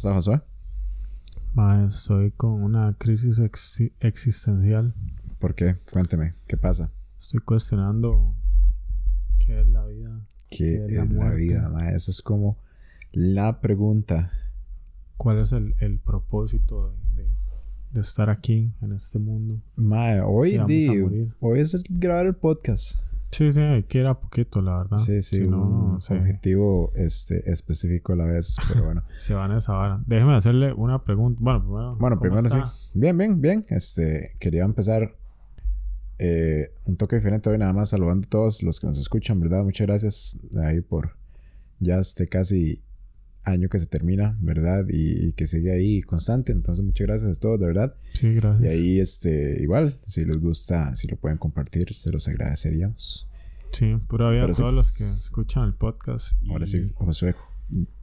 está Josué? Ma, estoy con una crisis exi- existencial. ¿Por qué? Cuénteme, ¿qué pasa? Estoy cuestionando qué es la vida, ¿Qué es es la la, vida? ma? Eso es como la pregunta. cuál es el, el propósito de, de- de estar aquí en este mundo. Ma, hoy, di- hoy es el- grabar el podcast. Sí, sí, que ir a poquito, la verdad. Sí, sí, Si un no, objetivo este, específico a la vez, pero bueno. se van a esa vara. Déjeme hacerle una pregunta. Bueno, primero. Bueno, ¿cómo primero está? sí. Bien, bien, bien. Este, quería empezar eh, un toque diferente hoy, nada más saludando a todos los que nos escuchan, ¿verdad? Muchas gracias ahí por ya este casi año que se termina, ¿verdad? Y, y que sigue ahí constante. Entonces, muchas gracias a todos, de verdad. Sí, gracias. Y ahí, este, igual, si les gusta, si lo pueden compartir, se los agradeceríamos. Sí, pura vida a sí. todos los que escuchan el podcast. Y Ahora sí, Josué.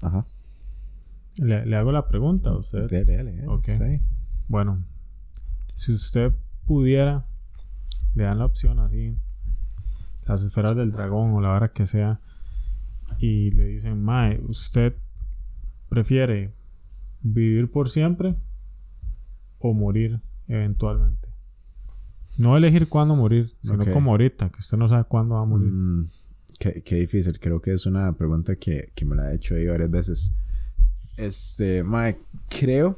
Ajá. Le, le hago la pregunta a usted. Dale, dale, dale, Ok. está ahí. Bueno, si usted pudiera, le dan la opción así, las esferas del dragón o la vara que sea, y le dicen, Mae, ¿usted prefiere vivir por siempre o morir eventualmente? No elegir cuándo morir, sino como ahorita, que usted no sabe cuándo va a morir. Mm, qué, qué difícil. Creo que es una pregunta que, que me la he hecho ahí varias veces. Este, mae, creo.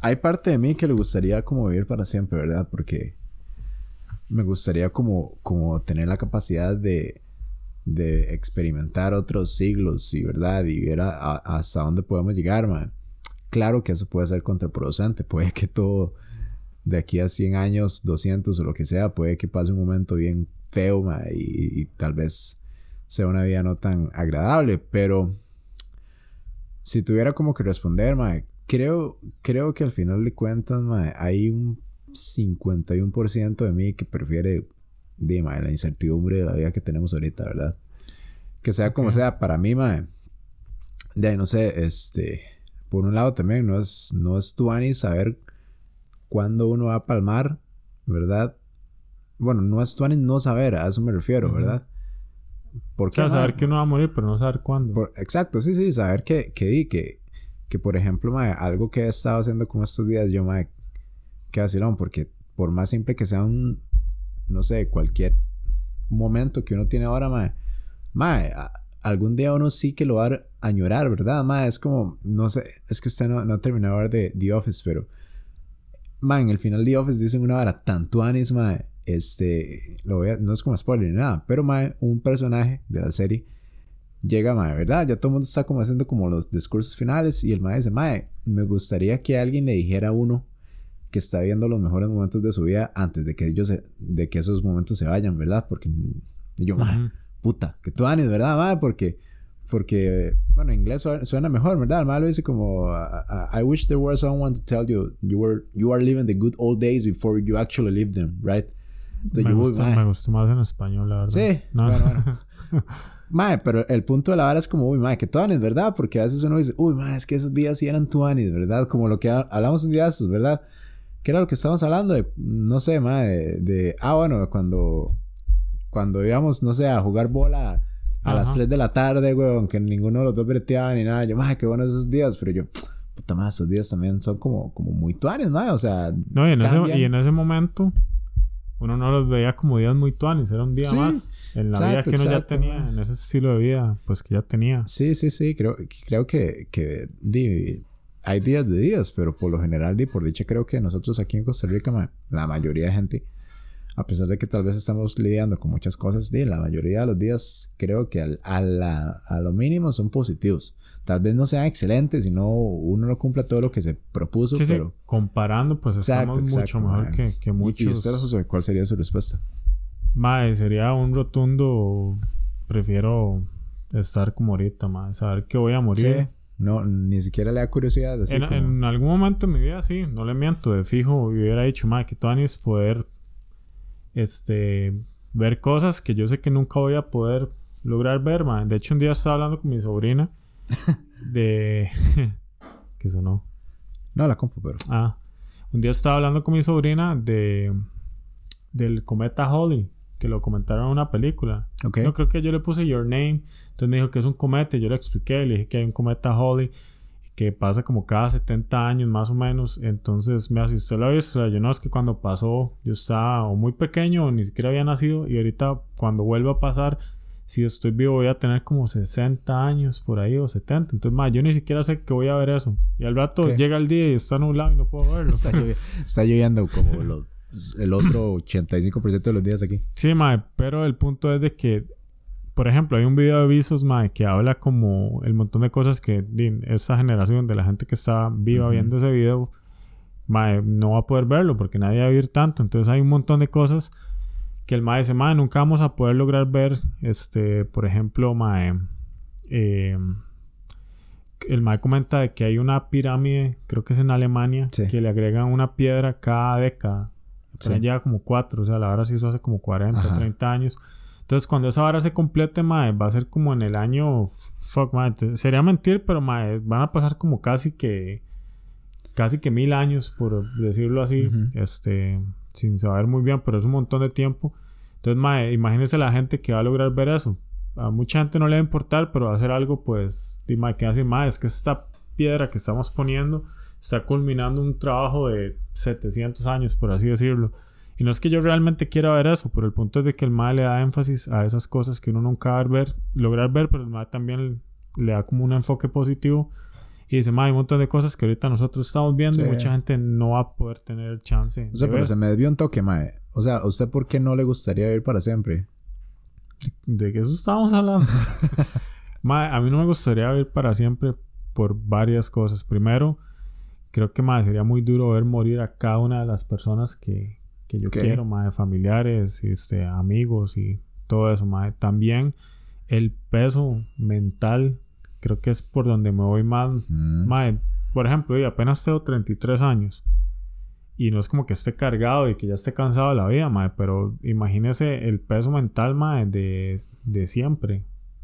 Hay parte de mí que le gustaría como vivir para siempre, ¿verdad? Porque me gustaría como, como tener la capacidad de, de experimentar otros siglos y, ¿verdad? Y ver hasta dónde podemos llegar, mae. Claro que eso puede ser contraproducente. Puede que todo de aquí a 100 años, 200 o lo que sea, puede que pase un momento bien feo ma, y, tal vez sea una vida no tan agradable, pero si tuviera como que responder, ma, creo, creo que al final de cuentas ma, hay un 51% de mí que prefiere de, ma, la incertidumbre de la vida que tenemos ahorita, ¿verdad? Que sea como sea, para mí, de ahí, no sé, este, por un lado también no es, no es tu ani saber cuándo uno va a palmar, ¿verdad? Bueno, no es tu ani no saber, a eso me refiero. ¿verdad? O Porque sea, saber que uno va a morir, pero no saber cuándo. exacto, sí, sí, saber que, que, di, que, que por ejemplo, mae, algo que he estado haciendo como estos días, yo, mae, que vacilón, porque por más simple que sea un, no sé, cualquier momento que uno tiene ahora, mae, mae, algún día uno sí que lo va a añorar, ¿verdad? Mae, es como, no sé, es que usted no, no ha terminado de de The Office, pero, mae, en el final de The Office dicen una vara tanto anis, mae, este, lo voy no es como spoiler ni nada, pero, mae, un personaje de la serie llega, mae, ¿verdad? Ya todo el mundo está como haciendo como los discursos finales y el mae dice, mae, me gustaría que alguien le dijera a uno que está viendo los mejores momentos de su vida antes de que ellos se- de que esos momentos se vayan, ¿verdad? Porque y yo, Ujú. puta, que tú anis, ¿verdad, mae? Porque porque bueno, en inglés suena, mejor, ¿verdad? El mae lo dice como I, I wish there were someone to tell you you were you are living the good old days before you actually live them, right? Entonces Me yo, gusta, me gustó más en español, la verdad. Sí, No. bueno, bueno. Mae, pero el punto de la vara es como, uy, mae, que tuanis, ¿verdad? Porque a veces uno dice, uy, mae, es que esos días sí eran tuanis, ¿verdad? Como lo que ha- hablamos un día de estos, ¿verdad? Que era lo que estábamos hablando de, no sé, mae, de, de- ah, bueno, cuando, cuando íbamos, no sé, a jugar bola a las Ajá. 3 de la tarde, güey, aunque ninguno de los dos breteaba ni nada. Yo, mae, qué buenos esos días, pero yo, puta madre, esos días también son como, como muy tuanis, mae, o sea, No, y en, ese, cambian. y en ese momento uno no los veía como días muy tuanis, era un día Sí, más en la vida que uno ya tenía, man. en ese estilo de vida, pues que ya tenía. Sí, sí, sí, creo, creo que, que di, hay días de días, pero por lo general, di, por dicha, creo que nosotros aquí en Costa Rica, la mayoría de gente, a pesar de que tal vez estamos lidiando con muchas cosas, la mayoría de los días creo que al- a, la- a lo mínimo son positivos. Tal vez no sean excelentes, sino uno no cumpla todo lo que se propuso, Sí, sí, pero... comparando, pues Exacto, estamos exacto, mucho mejor que, que ¿Y- muchos. ¿Y usted, cuál sería su respuesta? Mae, sería un rotundo. Prefiero estar como ahorita, mae. Saber que voy a morir. Sí, no, ni siquiera le da curiosidad. Así En, como- en algún momento de mi vida, sí, no le miento, de fijo, hubiera dicho, mae, que es poder este, ver cosas que yo sé que nunca voy a poder lograr ver. De hecho, un día estaba hablando con mi sobrina de. que sonó. No la compro, pero... Ah, un día estaba hablando con mi sobrina de. del cometa Halley, que lo comentaron en una película. Ok. No creo que yo le puse Your Name. Entonces me dijo que es un cometa y yo le expliqué, le dije que hay un cometa Halley y que pasa como cada 70 años más o menos. Entonces, me si usted lo ha visto, yo no es que cuando pasó yo estaba o muy pequeño o ni siquiera había nacido y ahorita cuando vuelva a pasar, si estoy vivo voy a tener como 60 años por ahí o 70. Entonces, ma, yo ni siquiera sé que voy a ver eso. Y al rato llega el día y está nublado y no puedo verlo. está, lloviendo como el otro 85% de los días aquí. Sí, ma, pero el punto es de que por ejemplo, hay un video de Visos, mae, que habla como el montón de cosas que esa generación de la gente que está viva viendo ese video, mae, no va a poder verlo porque nadie va a vivir tanto. Entonces hay un montón de cosas que el mae dice, mae, nunca vamos a poder lograr ver, este, por ejemplo, mae, eh, el mae comenta que hay una pirámide, creo que es en Alemania, que le agregan una piedra cada década. Sí. Ya como cuatro, o sea, la verdad sí hizo hace como 40, 30 años. Entonces, cuando esa vara se complete, mae, va a ser como en el año. Fuck, mae. Sería mentir, pero mae, van a pasar como casi que. Casi que mil años, por decirlo así. Este. Sin saber muy bien, pero es un montón de tiempo. Entonces, mae, imagínese la gente que va a lograr ver eso. A mucha gente no le va a importar, pero va a hacer algo, pues. Y mae, que hace, mae, es que esta piedra que estamos poniendo está culminando un trabajo de 700 años, por así decirlo. Y no es que yo realmente quiera ver eso, pero el punto es de que el MAE le da énfasis a esas cosas que uno nunca va a ver, lograr ver, pero el MAE también le da como un enfoque positivo. Y dice, MAE, hay un montón de cosas que ahorita nosotros estamos viendo y mucha gente no va a poder tener chance. O sea, pero se me desvió un toque, MAE. O sea, ¿usted por qué no le gustaría vivir para siempre? ¿De, qué eso estábamos hablando? mae, a mí no me gustaría vivir para siempre por varias cosas. Primero, creo que mae, sería muy duro ver morir a cada una de las personas que, que yo quiero, más familiares, este, amigos y todo eso, más también el peso mental, creo que es por donde me voy más, mm. por ejemplo, yo apenas tengo 33 años y no es como que esté cargado y que ya esté cansado de la vida, madre, pero imagínese el peso mental, madre, de, de siempre.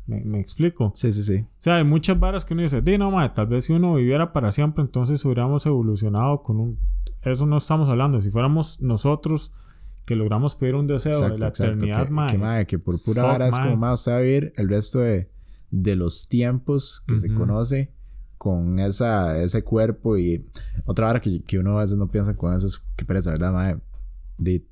¿Me, explico? Sí, sí, sí. O sea, hay muchas varas que uno dice, di no, madre, tal vez si uno viviera para siempre, entonces hubiéramos evolucionado con un eso no estamos hablando. Si fuéramos nosotros que logramos pedir un deseo de la eternidad, que, que, por pura vara es como más a vivir el resto de, de los tiempos que se conoce con esa, ese cuerpo y otra vara que, que, uno a veces no piensa con eso es que parece, ¿verdad, madre? De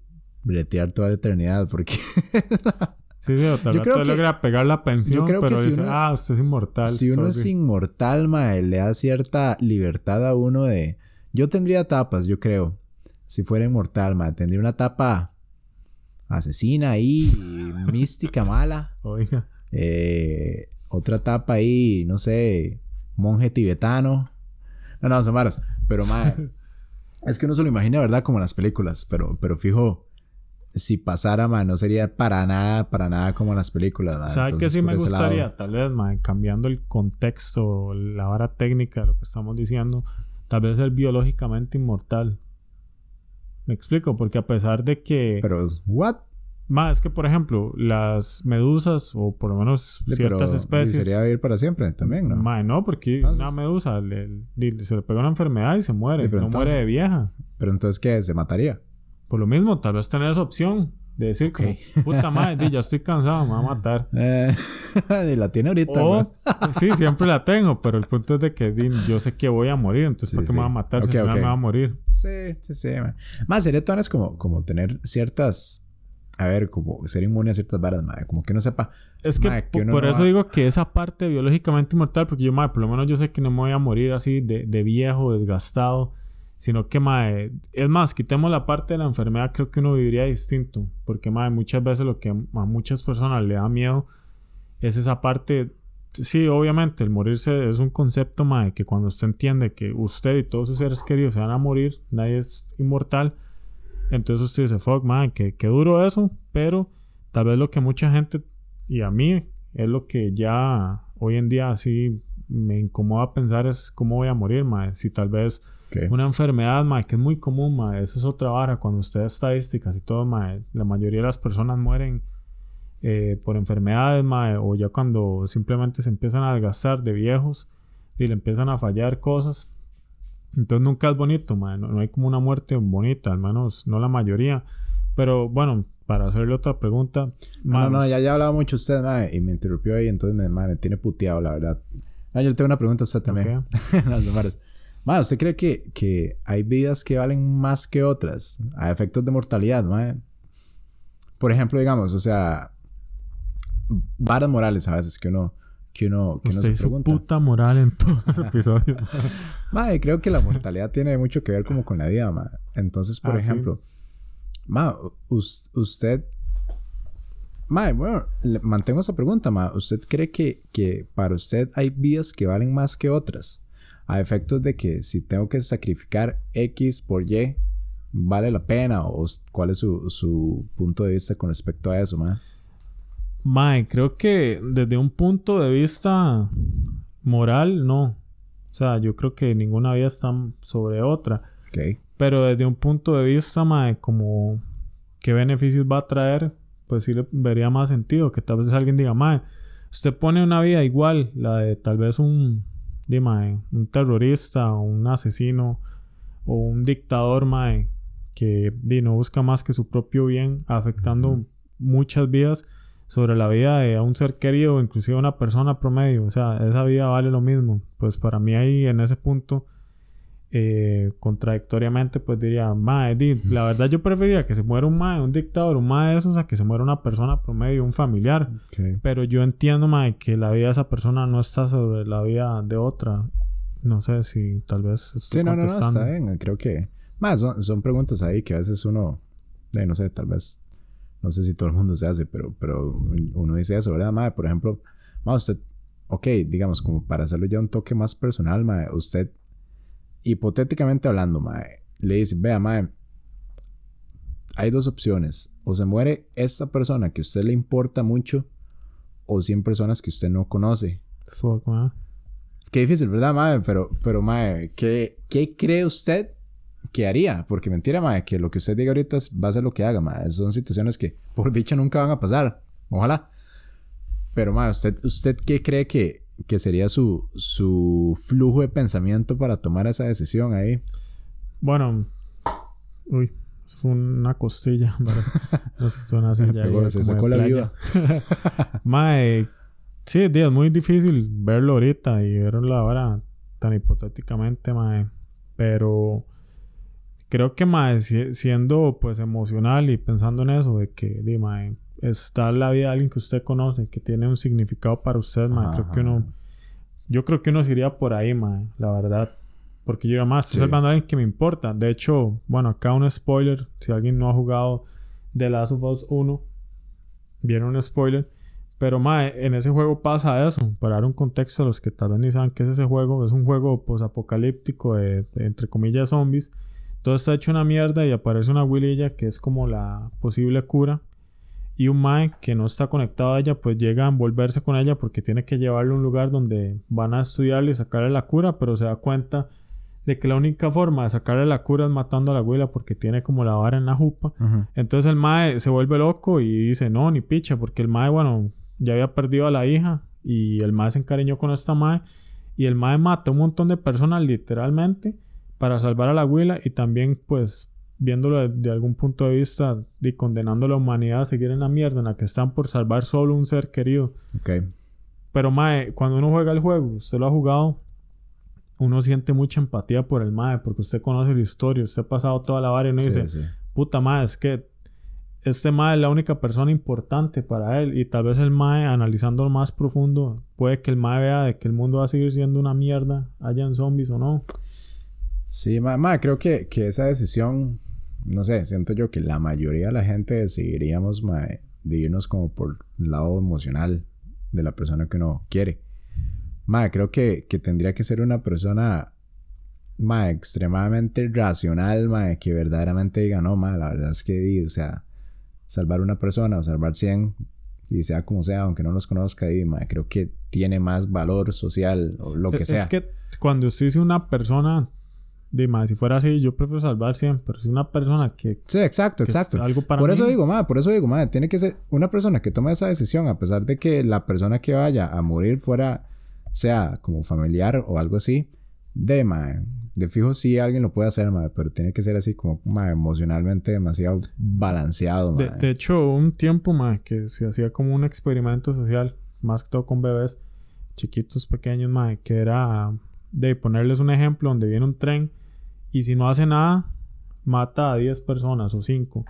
bretear toda la eternidad porque... Sí, sí, yo creo que logra pegar la pensión, pero que dice, ah, usted es inmortal. Si uno es inmortal, mae, le da cierta libertad a uno de, yo tendría tapas, yo creo. Si fuera inmortal, ma. Tendría una tapa asesina ahí, mística mala. Oiga. Eh, otra tapa ahí, no sé, monje tibetano. No, no, son malas. Pero, ma, es que uno se lo imagina, ¿verdad? Como en las películas. Pero, pero fijo, si pasara, no sería para nada, para nada como en las películas. ¿Sabes qué sí me gustaría? Tal vez, cambiando el contexto, la vara técnica de lo que estamos diciendo Tal vez ser biológicamente inmortal. ¿Me explico? Porque a pesar de que... Pero, ¿what? Más es que, por ejemplo, las medusas, o por lo menos ciertas especies. Sería vivir para siempre también, ¿no? Más no, porque una medusa se le pega una enfermedad y se muere. no muere de vieja. Pero entonces, ¿qué? ¿Se mataría? Por lo mismo, tal vez tener esa opción. De decir como, puta madre, ya estoy cansado, me va a matar. Eh, y la tiene ahorita, o, Sí, siempre la tengo, pero el punto es de que yo sé que voy a morir, entonces ¿por qué me va a matar si me va a morir? Sí, sí, sí. Más sería es como, como tener ciertas... A ver, como ser inmune a ciertas varas, madre. Como que no sepa... Es que, por eso digo que esa parte biológicamente inmortal, porque yo, madre, por lo menos yo sé que no me voy a morir así de, de viejo, desgastado Sino que, mae, es más, quitemos la parte de la enfermedad, creo que uno viviría distinto. Porque, mae, muchas veces lo que a muchas personas le da miedo es esa parte. Sí, obviamente, el morirse es un concepto, mae, que cuando usted entiende que usted y todos sus seres queridos se van a morir, nadie es inmortal. Entonces usted dice, fuck, mae, que, que duro eso. Pero tal vez lo que mucha gente, y a mí, es lo que ya hoy en día así me incomoda pensar es cómo voy a morir, mae. Si tal vez una enfermedad, mae, que es muy común, mae. Eso es otra vara. Cuando usted estadísticas y todo, mae, la mayoría de las personas mueren eh, por enfermedades, mae, o ya cuando simplemente se empiezan a desgastar de viejos y le empiezan a fallar cosas. Entonces nunca es bonito, mae. No, hay como una muerte bonita, al menos no la mayoría. Pero bueno, para hacerle otra pregunta. No, no, ya, ya hablado mucho usted, mae, y me interrumpió ahí, entonces me, me tiene puteado, la verdad. Ah, yo le tengo una pregunta a usted también. Las demás. Ma, ¿usted cree que, que hay vidas que valen más que otras a efectos de mortalidad, ma? Por ejemplo, digamos, o sea, varas morales a veces que uno que uno, que uno se pregunta. puta moral en todos los episodios. ma, creo que la mortalidad tiene mucho que ver como con la vida, ma. Entonces, por ah, ejemplo, ma, usted Ma, bueno, mantengo esa pregunta, ma. ¿Usted cree que, que para usted hay vidas que valen más que otras? A efectos de que si tengo que sacrificar X por Y, ¿vale la pena? ¿O cuál es su, su punto de vista con respecto a eso, ma? Mae, creo que desde un punto de vista moral, no. O sea, yo creo que ninguna vida está sobre otra. Okay. Pero desde un punto de vista, mae, como qué beneficios va a traer, pues sí le vería más sentido que tal vez alguien diga, mae, usted pone una vida igual, la de tal vez un, dime, un terrorista o un asesino o un dictador, mae, que di, no busca más que su propio bien, afectando muchas vidas sobre la vida de un ser querido o inclusive una persona promedio. O sea, esa vida vale lo mismo. Pues para mí ahí en ese punto eh, contradictoriamente, pues diría, mae, la verdad yo preferiría que se muera un mae, un dictador, un mae de esos, a que se muera una persona promedio, un familiar. Pero yo entiendo, mae, que la vida de esa persona no está sobre la vida de otra. No sé si tal vez Sí, no, no, no, está bien. Creo que... Más, son, preguntas ahí que a veces uno... no sé, tal vez... No sé si todo el mundo se hace, pero, pero uno dice eso, ¿verdad, mae? Por ejemplo, mae, usted... Ok, digamos, como para hacerlo ya un toque más personal, mae, usted hipotéticamente hablando, mae, le dice, vea, mae, hay dos opciones. O se muere esta persona que a usted le importa mucho, o 100 personas que usted no conoce. Fuck, mae. Qué difícil, ¿verdad, mae? Pero, pero mae, ¿qué, ¿qué cree usted que haría? Porque mentira, mae, que lo que usted diga ahorita va a ser lo que haga, mae. Son situaciones que, por dicha, nunca van a pasar. Ojalá. Pero, mae, ¿usted, ¿usted qué cree que, que sería su, su flujo de pensamiento para tomar esa decisión ahí? Bueno, uy, eso fue una costilla. no sé, suena así ya. se sacó la viva. Mae, sí, es muy difícil verlo ahorita y verlo ahora tan hipotéticamente, mae. Pero creo que, mae, siendo pues emocional y pensando en eso, de que, di, mae, está la vida de alguien que usted conoce, que tiene un significado para usted, mae. Creo que uno. Yo creo que uno se iría por ahí, mae, la verdad. Porque yo más estoy salvando a alguien que me importa. De hecho, bueno, acá un spoiler. Si alguien no ha jugado The Last of Us 1, viene un spoiler. Pero, mae, en ese juego pasa eso. Para dar un contexto a los que tal vez ni saben qué es ese juego, es un juego posapocalíptico de, de, entre comillas, zombies. Todo está hecho una mierda y aparece una Willilla que es como la posible cura y un Mae que no está conectado a ella, pues llega a envolverse con ella porque tiene que llevarle a un lugar donde van a estudiarle y sacarle la cura, pero se da cuenta de que la única forma de sacarle la cura es matando a la abuela porque tiene como la vara en la jupa. Entonces el Mae se vuelve loco y dice, no, ni picha, porque el Mae, bueno, ya había perdido a la hija y el Mae se encariñó con esta Mae y el Mae mata a un montón de personas literalmente para salvar a la abuela y también pues viéndolo de, algún punto de vista y condenando a la humanidad a seguir en la mierda en la que están por salvar solo un ser querido. Ok. Pero Mae, cuando uno juega el juego, usted lo ha jugado, uno siente mucha empatía por el Mae, porque usted conoce la historia, usted ha pasado toda la vara y uno dice, puta Mae, es que este Mae es la única persona importante para él y tal vez el Mae, analizando lo más profundo, puede que el Mae vea de que el mundo va a seguir siendo una mierda, hayan zombies o no. Sí, Mae, creo que, que esa decisión no sé, siento yo que la mayoría de la gente decidiríamos de irnos como por el lado emocional de la persona que uno quiere. Madre, creo que, que tendría que ser una persona madre, extremadamente racional, madre, que verdaderamente diga, no, madre, la verdad es que, o sea, salvar una persona o salvar 100, y sea como sea, aunque no los conozca, y, madre, creo que tiene más valor social o lo que sea. Es que cuando usted dice una persona, Dime, si fuera así, yo prefiero salvar siempre. Pero si una persona que. Sí, exacto, exacto. Algo para por eso digo, madre, por eso digo, madre, tiene que ser una persona que tome esa decisión, a pesar de que la persona que vaya a morir fuera, sea como familiar o algo así. De, madre, de fijo sí alguien lo puede hacer, madre, pero tiene que ser así como, madre, emocionalmente demasiado balanceado, madre. De, de hecho, un tiempo, madre, que se hacía como un experimento social, más que todo con bebés chiquitos pequeños, mae, que era de ponerles un ejemplo donde viene un tren y si no hace nada, mata a 10 personas o 5.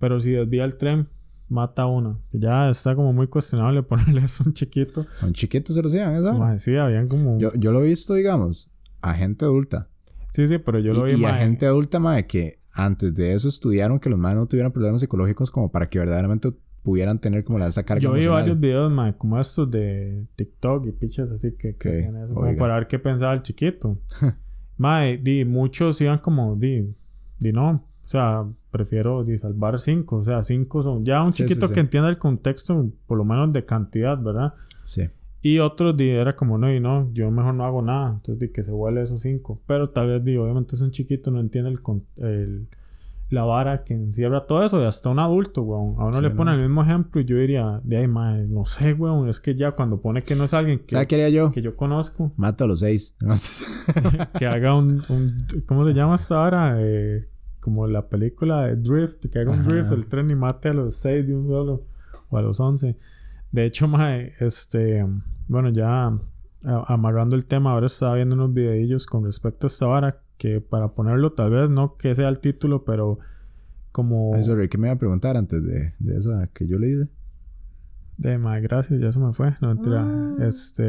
Pero si desvía el tren, mata a una. Ya está como muy cuestionable ponerle eso a un chiquito. A un chiquito se lo hacían. Mae, sí, habían como... Yo, yo lo he visto, digamos, a gente adulta. Sí, sí, pero yo y, lo vi, y a mae, gente adulta, mae, que antes de eso estudiaron que los madres no tuvieran problemas psicológicos como para que verdaderamente pudieran tener como la esa carga Yo vi emocional. varios videos, mae, como estos de TikTok y pichas así que, que Ok, hacían eso, como para ver qué pensaba el chiquito. mae, di, muchos iban como, di, di no, o sea, prefiero di, salvar cinco, o sea, cinco son ya un Sí, chiquito sí. que entienda el contexto, por lo menos de cantidad, ¿verdad? Sí. Y otros di, era como, no, y no, yo mejor no hago nada, entonces di que se vuele esos cinco. Pero tal vez, di, obviamente es un chiquito, no entiende el, el- la vara que encierra todo eso, y hasta un adulto, weón. A uno Sí, le ¿no? pone el mismo ejemplo y yo diría, de ahí, madre, no sé, weón, es que ya cuando pone que no es alguien que, ¿Sabes qué haría yo? que yo conozco, Mato a los seis. que haga un, un- ¿cómo se llama esta vara? Eh, como la película de Drift, que haga un Ajá. drift el tren y mate a los seis de un solo, o a los once. De hecho, mae, este, bueno, ya amarrando el tema, ahora estaba viendo unos videillos con respecto a esta vara, que para ponerlo tal vez no que sea el título, pero como... Ay, sorry, ¿qué me iba a preguntar antes de, de esa que yo le hice? De más gracias, ya se me fue. No mentira. Ah. Este.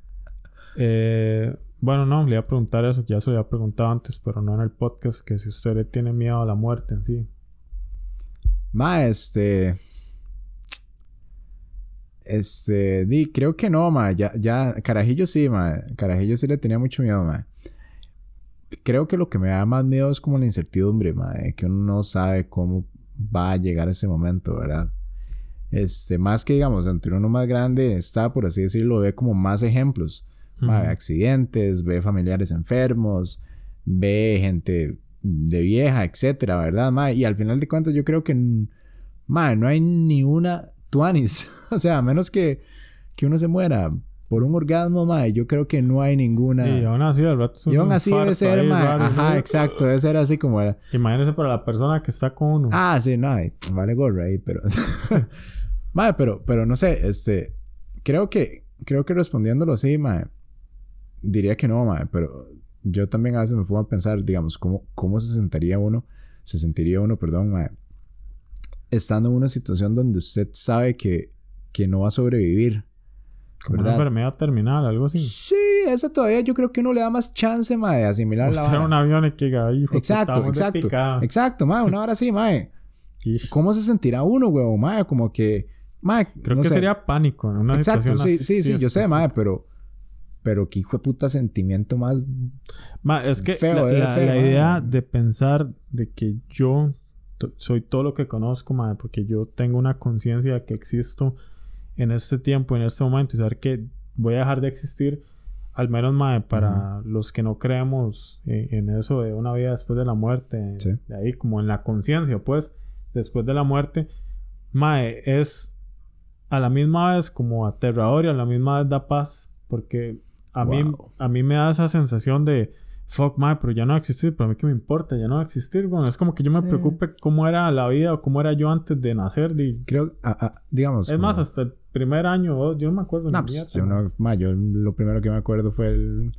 eh, bueno, no, le iba a preguntar eso, que ya se lo había preguntado antes, pero no en el podcast, que si usted le tiene miedo a la muerte en sí. Ma, este. Este. Di, creo que no, ma. Ya, ya. Carajillo sí, ma. Carajillo sí le tenía mucho miedo, ma. Creo que lo que me da más miedo es como la incertidumbre, ma. de Que uno no sabe cómo va a llegar ese momento, ¿verdad? Este, más que digamos, entre uno más grande está, por así decirlo, ve como más ejemplos. Ujú. accidentes, ve familiares enfermos, ve gente de vieja, etcétera, ¿verdad? Ma? Y al final de cuentas yo creo que mm, ma, no hay ni una tuanis. o sea, a menos que, que uno se muera por un orgasmo, ma, yo creo que no hay ninguna. Y aún así, al rato es Y un aún así debe ser, ahí ma. raro, Ajá, ¿no? exacto, debe ser así como era. Imagínese para la persona que está con uno. Ah, sí, no, vale gorra ahí, pero. Madre, pero, pero no sé, este. Creo que, creo que respondiéndolo así, madre, diría que no, madre, pero yo también a veces me pongo a pensar, digamos, cómo, cómo se sentiría uno, se sentiría uno, perdón, madre, estando en una situación donde usted sabe que, que no va a sobrevivir. Como una ¿verdad? enfermedad terminal, algo así. Sí, esa todavía yo creo que uno le da más chance, madre, de asimilar O la sea, vara. un avión y que hijo, Exacto, exacto. Exacto, madre, una hora así. Ish. ¿Cómo se sentirá uno, huevón? Mae, como que. Mae, Creo no que sé. sería pánico en una Exacto, situación sí, así. sí, sí, yo sé, mae, pero. Pero qué hijo de puta sentimiento más. Ma, es que Feo la, debe la- ser, la idea de pensar de que yo soy todo lo que conozco, ma, porque yo tengo una conciencia de que existo en este tiempo, en este momento, y saber que voy a dejar de existir, al menos ma, para los que no creemos eh, en eso de una vida después de la muerte, Sí. de ahí como en la conciencia, pues, después de la muerte, ma, es a la misma vez como aterrador y a la misma vez da paz, porque a, mí, Wow. a mí me da esa sensación de, fuck, ma, pero ya no va a existir, pero a mí que me importa, ya no va a existir, bueno, es como que yo me Sí. preocupe cómo era la vida o cómo era yo antes de nacer, y- Creo. ah, ah, digamos. es como- más, hasta el primer año, o dos, yo no me acuerdo. No, pues, yo ma. no. mae, yo lo primero que me acuerdo fue el.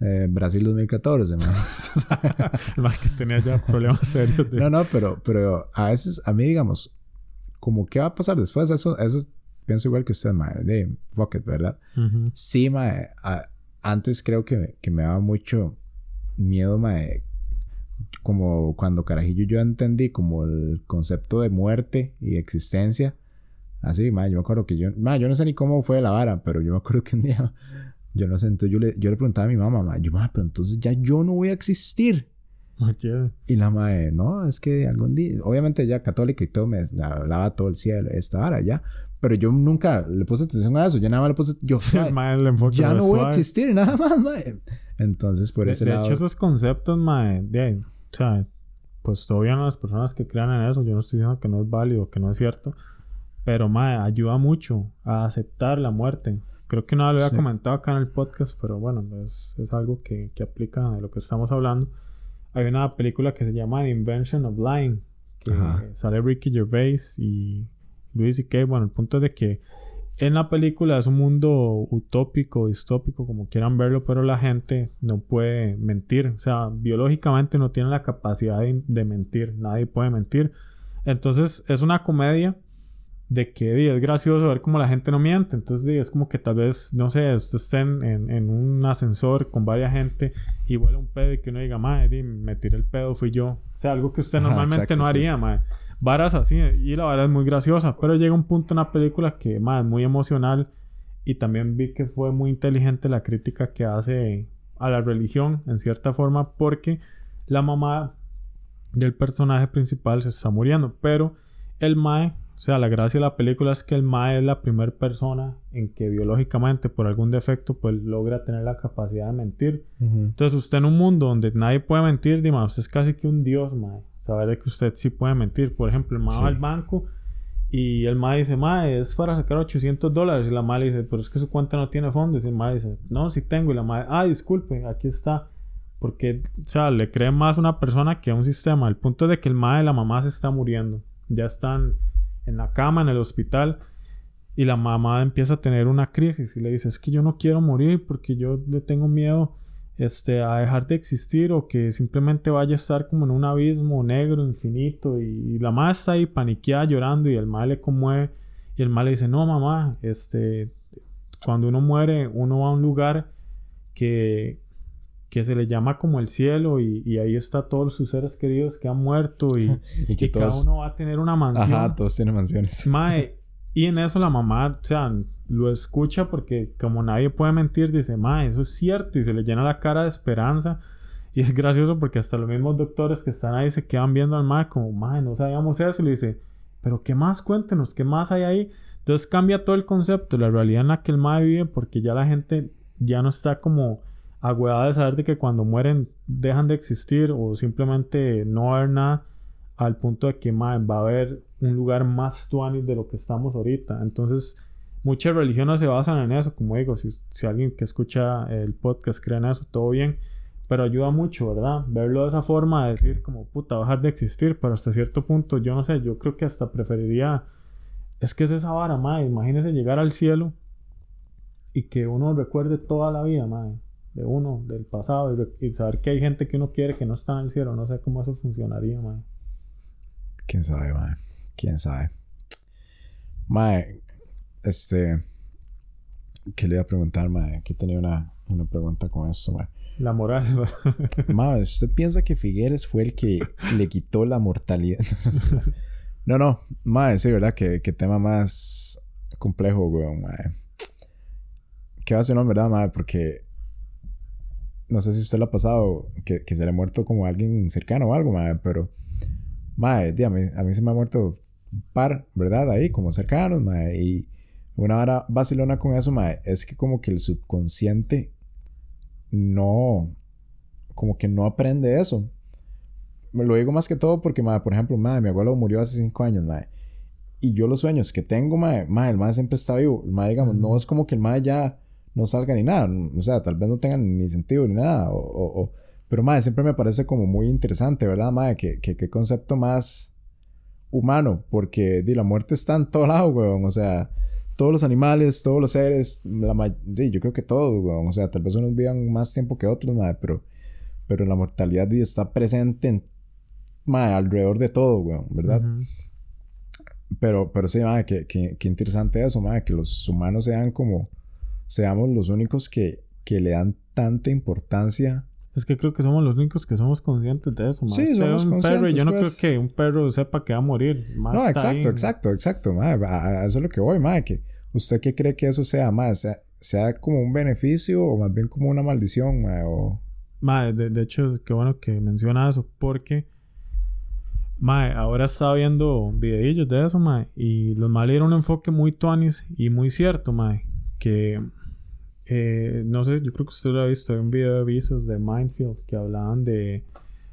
eh, Brasil 2014, mae. Más que tenía ya problemas serios de... no, no, pero, pero a veces, a mí, digamos, como qué va a pasar después, eso, eso pienso igual que usted, mae, de fuck it, ¿verdad? Ujú. Sí, mae. a- antes creo que, que me daba mucho miedo, mae. Como cuando carajillo yo entendí como el concepto de muerte y existencia. Así, mae, yo me acuerdo que yo... Mae, yo no sé ni cómo fue la vara, pero yo me acuerdo que un día... Yo no sé, entonces yo le, yo le preguntaba a mi mamá, mae, yo, mae, pero entonces ya yo no voy a existir. Y la madre, no, es que algún día, obviamente ella católica y todo, me hablaba todo el cielo, esta hora ya, pero yo nunca le puse atención a eso, yo nada más le puse, yo, mae, ma, el enfoque ya no voy a existir, nada más, mae. Entonces, por De, ese de lado, hecho, esos conceptos, mae, de ahí, o sea, pues todavía no las personas que crean en eso, yo no estoy diciendo que no es válido, que no es cierto, pero mae, ayuda mucho a aceptar la muerte. Creo que no lo había Sí. comentado acá en el podcast, pero bueno, es, es algo que, que aplica de lo que estamos hablando. Hay una película que se llama The Invention of Lying, que Ajá. sale Ricky Gervais y Louis C.K. Bueno, el punto es de que en la película es un mundo utópico, distópico, como quieran verlo, pero la gente no puede mentir. O sea, biológicamente no tiene la capacidad de, mentir. Nadie puede mentir. Entonces es una comedia de que es gracioso ver cómo la gente no miente. Entonces es como que tal vez, no sé, usted esté en, un ascensor con varias gente y huele un pedo y que uno diga, madre, me tiré el pedo, fui yo. O sea, algo que usted normalmente no haría, madre varas así. Y la vara es muy graciosa. Pero llega un punto en la película que, más es muy emocional. Y también vi que fue muy inteligente la crítica que hace a la religión, en cierta forma, porque la mamá del personaje principal se está muriendo. Pero el Mae, o sea, la gracia de la película es que el Mae es la primera persona en que biológicamente, por algún defecto, pues logra tener la capacidad de mentir. Entonces, usted en un mundo donde nadie puede mentir, Dima, usted es casi que un dios, Mae saber que usted sí puede mentir. Por ejemplo, el MA va al banco y el MA dice, Ma, es para sacar 800 dólares. Y la MA dice, pero es que su cuenta no tiene fondos. Y el MA dice, no, sí tengo. Y la MA, ah, disculpe, aquí está. Porque, o sea, le cree más a una persona que a un sistema. El punto es de que el MA y la mamá se está muriendo. Ya están en la cama, en el hospital. Y la mamá empieza a tener una crisis y le dice, es que yo no quiero morir porque yo le tengo miedo este, a dejar de existir o que simplemente vaya a estar como en un abismo negro, infinito y, la mamá está ahí paniqueada llorando y el mal le conmueve y el mal le dice, no mamá, este, cuando uno muere uno va a un lugar que, que se le llama como el cielo y, ahí está todos sus seres queridos que han muerto y, y que cada uno va a tener una mansión. Ajá, todos tienen mansiones. Mae, y en eso la mamá, o sea, lo escucha porque como nadie puede mentir, dice, ma, eso es cierto y se le llena la cara de esperanza. Y es gracioso porque hasta los mismos doctores que están ahí se quedan viendo al ma como, ma, no sabíamos eso. Y le dice, pero ¿qué más? Cuéntenos, ¿qué más hay ahí? Entonces cambia todo el concepto, la realidad en la que el ma vive porque ya la gente ya no está como agüeada de saber de que cuando mueren dejan de existir o simplemente no a haber nada al punto de que ma, va a haber un lugar más tuanis de lo que estamos ahorita. Entonces muchas religiones se basan en eso, como digo, si, si alguien que escucha el podcast cree en eso, todo bien, pero ayuda mucho, ¿verdad? Verlo de esa forma, decir como puta, dejar de existir, pero hasta cierto punto, yo no sé, yo creo que hasta preferiría, es que es esa vara, madre, imagínese llegar al cielo y que uno recuerde toda la vida, madre, de uno, del pasado, y, saber que hay gente que uno quiere que no está en el cielo, no sé cómo eso funcionaría, madre. ¿Quién sabe, madre? ¿Quién sabe? Madre, este. ¿Qué le iba a preguntar, mae? Aquí tenía una, una pregunta con eso, mae. La moral. mae, ¿usted piensa que Figueres fue el que le quitó la mortalidad? no, no, mae, sí, ¿verdad? Que, que tema más complejo, weón, mae. ¿Qué va a ser, no, verdad, mae? Porque no sé si usted le ha pasado que, que se le ha muerto como alguien cercano o algo, mae, pero, mae, a mí, a mí se me ha muerto un par, ¿verdad? Ahí, como cercanos, mae, y una hora vacilona con eso, mae, es que como que el subconsciente no, como que no aprende eso. Me lo digo más que todo porque, mae, por ejemplo, mae, mi abuelo murió hace cinco años, mae. Y yo los sueños que tengo, mae, mae, el mae siempre está vivo. El mae, digamos, no es como que el mae ya no salga ni nada. O sea, tal vez no tengan ni sentido ni nada. O, o, pero, mae, siempre me parece como muy interesante, ¿verdad, mae? Que, que, que concepto más humano. Porque, di, la muerte está en todo lado, weón. O sea, todos los animales, todos los seres, la yo creo que todos, O sea, tal vez unos vivan más tiempo que otros, pero, pero la mortalidad está presente en, alrededor de todo, weón, ¿verdad? Pero, pero sí, madre, que, que, interesante eso, madre, que los humanos sean como, seamos los únicos que, que le dan tanta importancia es que creo que somos los únicos que somos conscientes de eso. Sí, somos un conscientes. Perro, yo no creo pues. que un perro sepa que va a morir. no, exacto, exacto, exacto. eso es lo que voy, madre. Que ¿Usted qué cree que eso sea más? ¿Sea, como un beneficio o más bien como una maldición? Madre, o... madre, de, hecho, qué bueno que menciona eso. Porque, madre, ahora estaba viendo videillos de eso, madre. Y los madres dieron un enfoque muy tuanis y muy cierto, madre. Que eh, no sé, yo creo que usted lo ha visto, hay un video de avisos de Mindfield que hablaban de,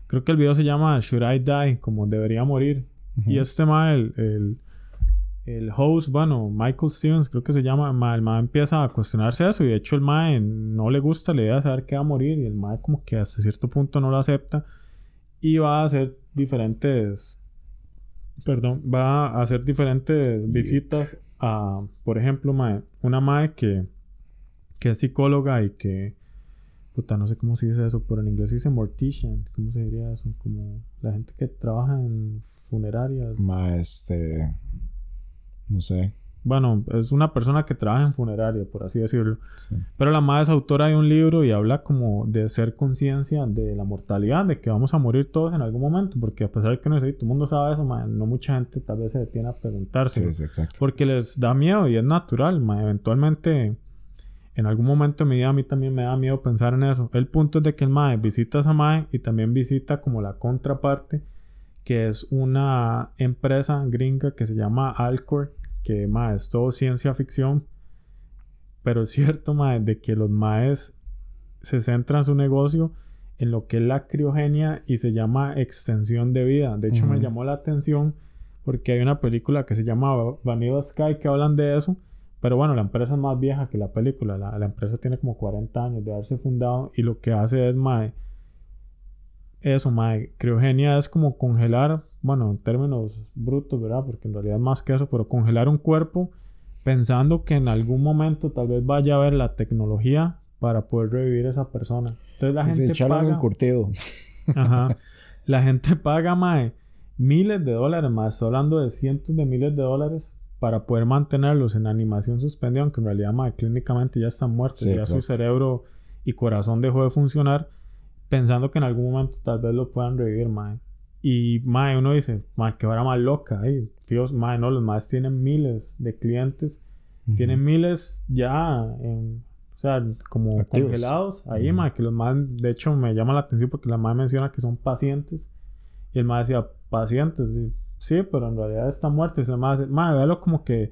creo que el video se llama Should I Die, como debería morir. Y este ma, el, el, el, host, bueno, Michael Stevens, creo que se llama, el ma empieza a cuestionarse eso y de hecho el ma no le gusta la idea de saber que va a morir y el ma como que hasta cierto punto no lo acepta y va a hacer diferentes, perdón, va a hacer diferentes visitas a, por ejemplo, mae, una mae que, que es psicóloga y que, puta, no sé cómo se dice eso, pero en inglés se dice mortician, ¿cómo se diría eso? Como la gente que trabaja en funerarias. Mae, este. No sé. Bueno, es una persona que trabaja en funeraria, por así decirlo. Sí. Pero la madre es autora de un libro y habla como de ser conciencia de la mortalidad, de que vamos a morir todos en algún momento, porque a pesar de que no sé, todo el mundo sabe eso, mae, no mucha gente tal vez se detiene a preguntarse. Sí, sí, exacto. Porque les da miedo y es natural, mae. Eventualmente, en algún momento de mi vida a mí también me da miedo pensar en eso. El punto es de que el mae visita a esa mae y también visita como la contraparte, que es una empresa gringa que se llama Alcor, que mae, es todo ciencia ficción. Pero es cierto, mae, de que los maes se centran su negocio en lo que es la criogenia y se llama extensión de vida. De hecho, me llamó la atención porque hay una película que se llama Va- Vanilla Sky que hablan de eso. Pero bueno, la empresa es más vieja que la película. La, la empresa tiene como 40 años de haberse fundado y lo que hace es, mae, eso, mae, criogenia es como congelar, bueno, en términos brutos, ¿verdad? Porque en realidad es más que eso, pero congelar un cuerpo pensando que en algún momento tal vez vaya a haber la tecnología para poder revivir a esa persona. Entonces la sí, gente echarle un paga, encurtido. ajá, la gente paga, mae, miles de dólares, mae, estoy hablando de cientos de miles de dólares para poder mantenerlos en animación suspendida, aunque en realidad, mae, clínicamente ya están muertos, Sí, ya su cerebro y corazón dejó de funcionar, pensando que en algún momento tal vez lo puedan revivir, mae. Y, mae, uno dice, mae, qué hora más loca, ay, Dios, mae, no, los más tienen miles de clientes, tienen miles ya en, o sea, como Activos. congelados ahí, mae, que los más, de hecho, me llama la atención porque la madre menciona que son pacientes, y el mae decía, pacientes, y, sí, pero en realidad están muertos, y la madre dice, mae, véalo como que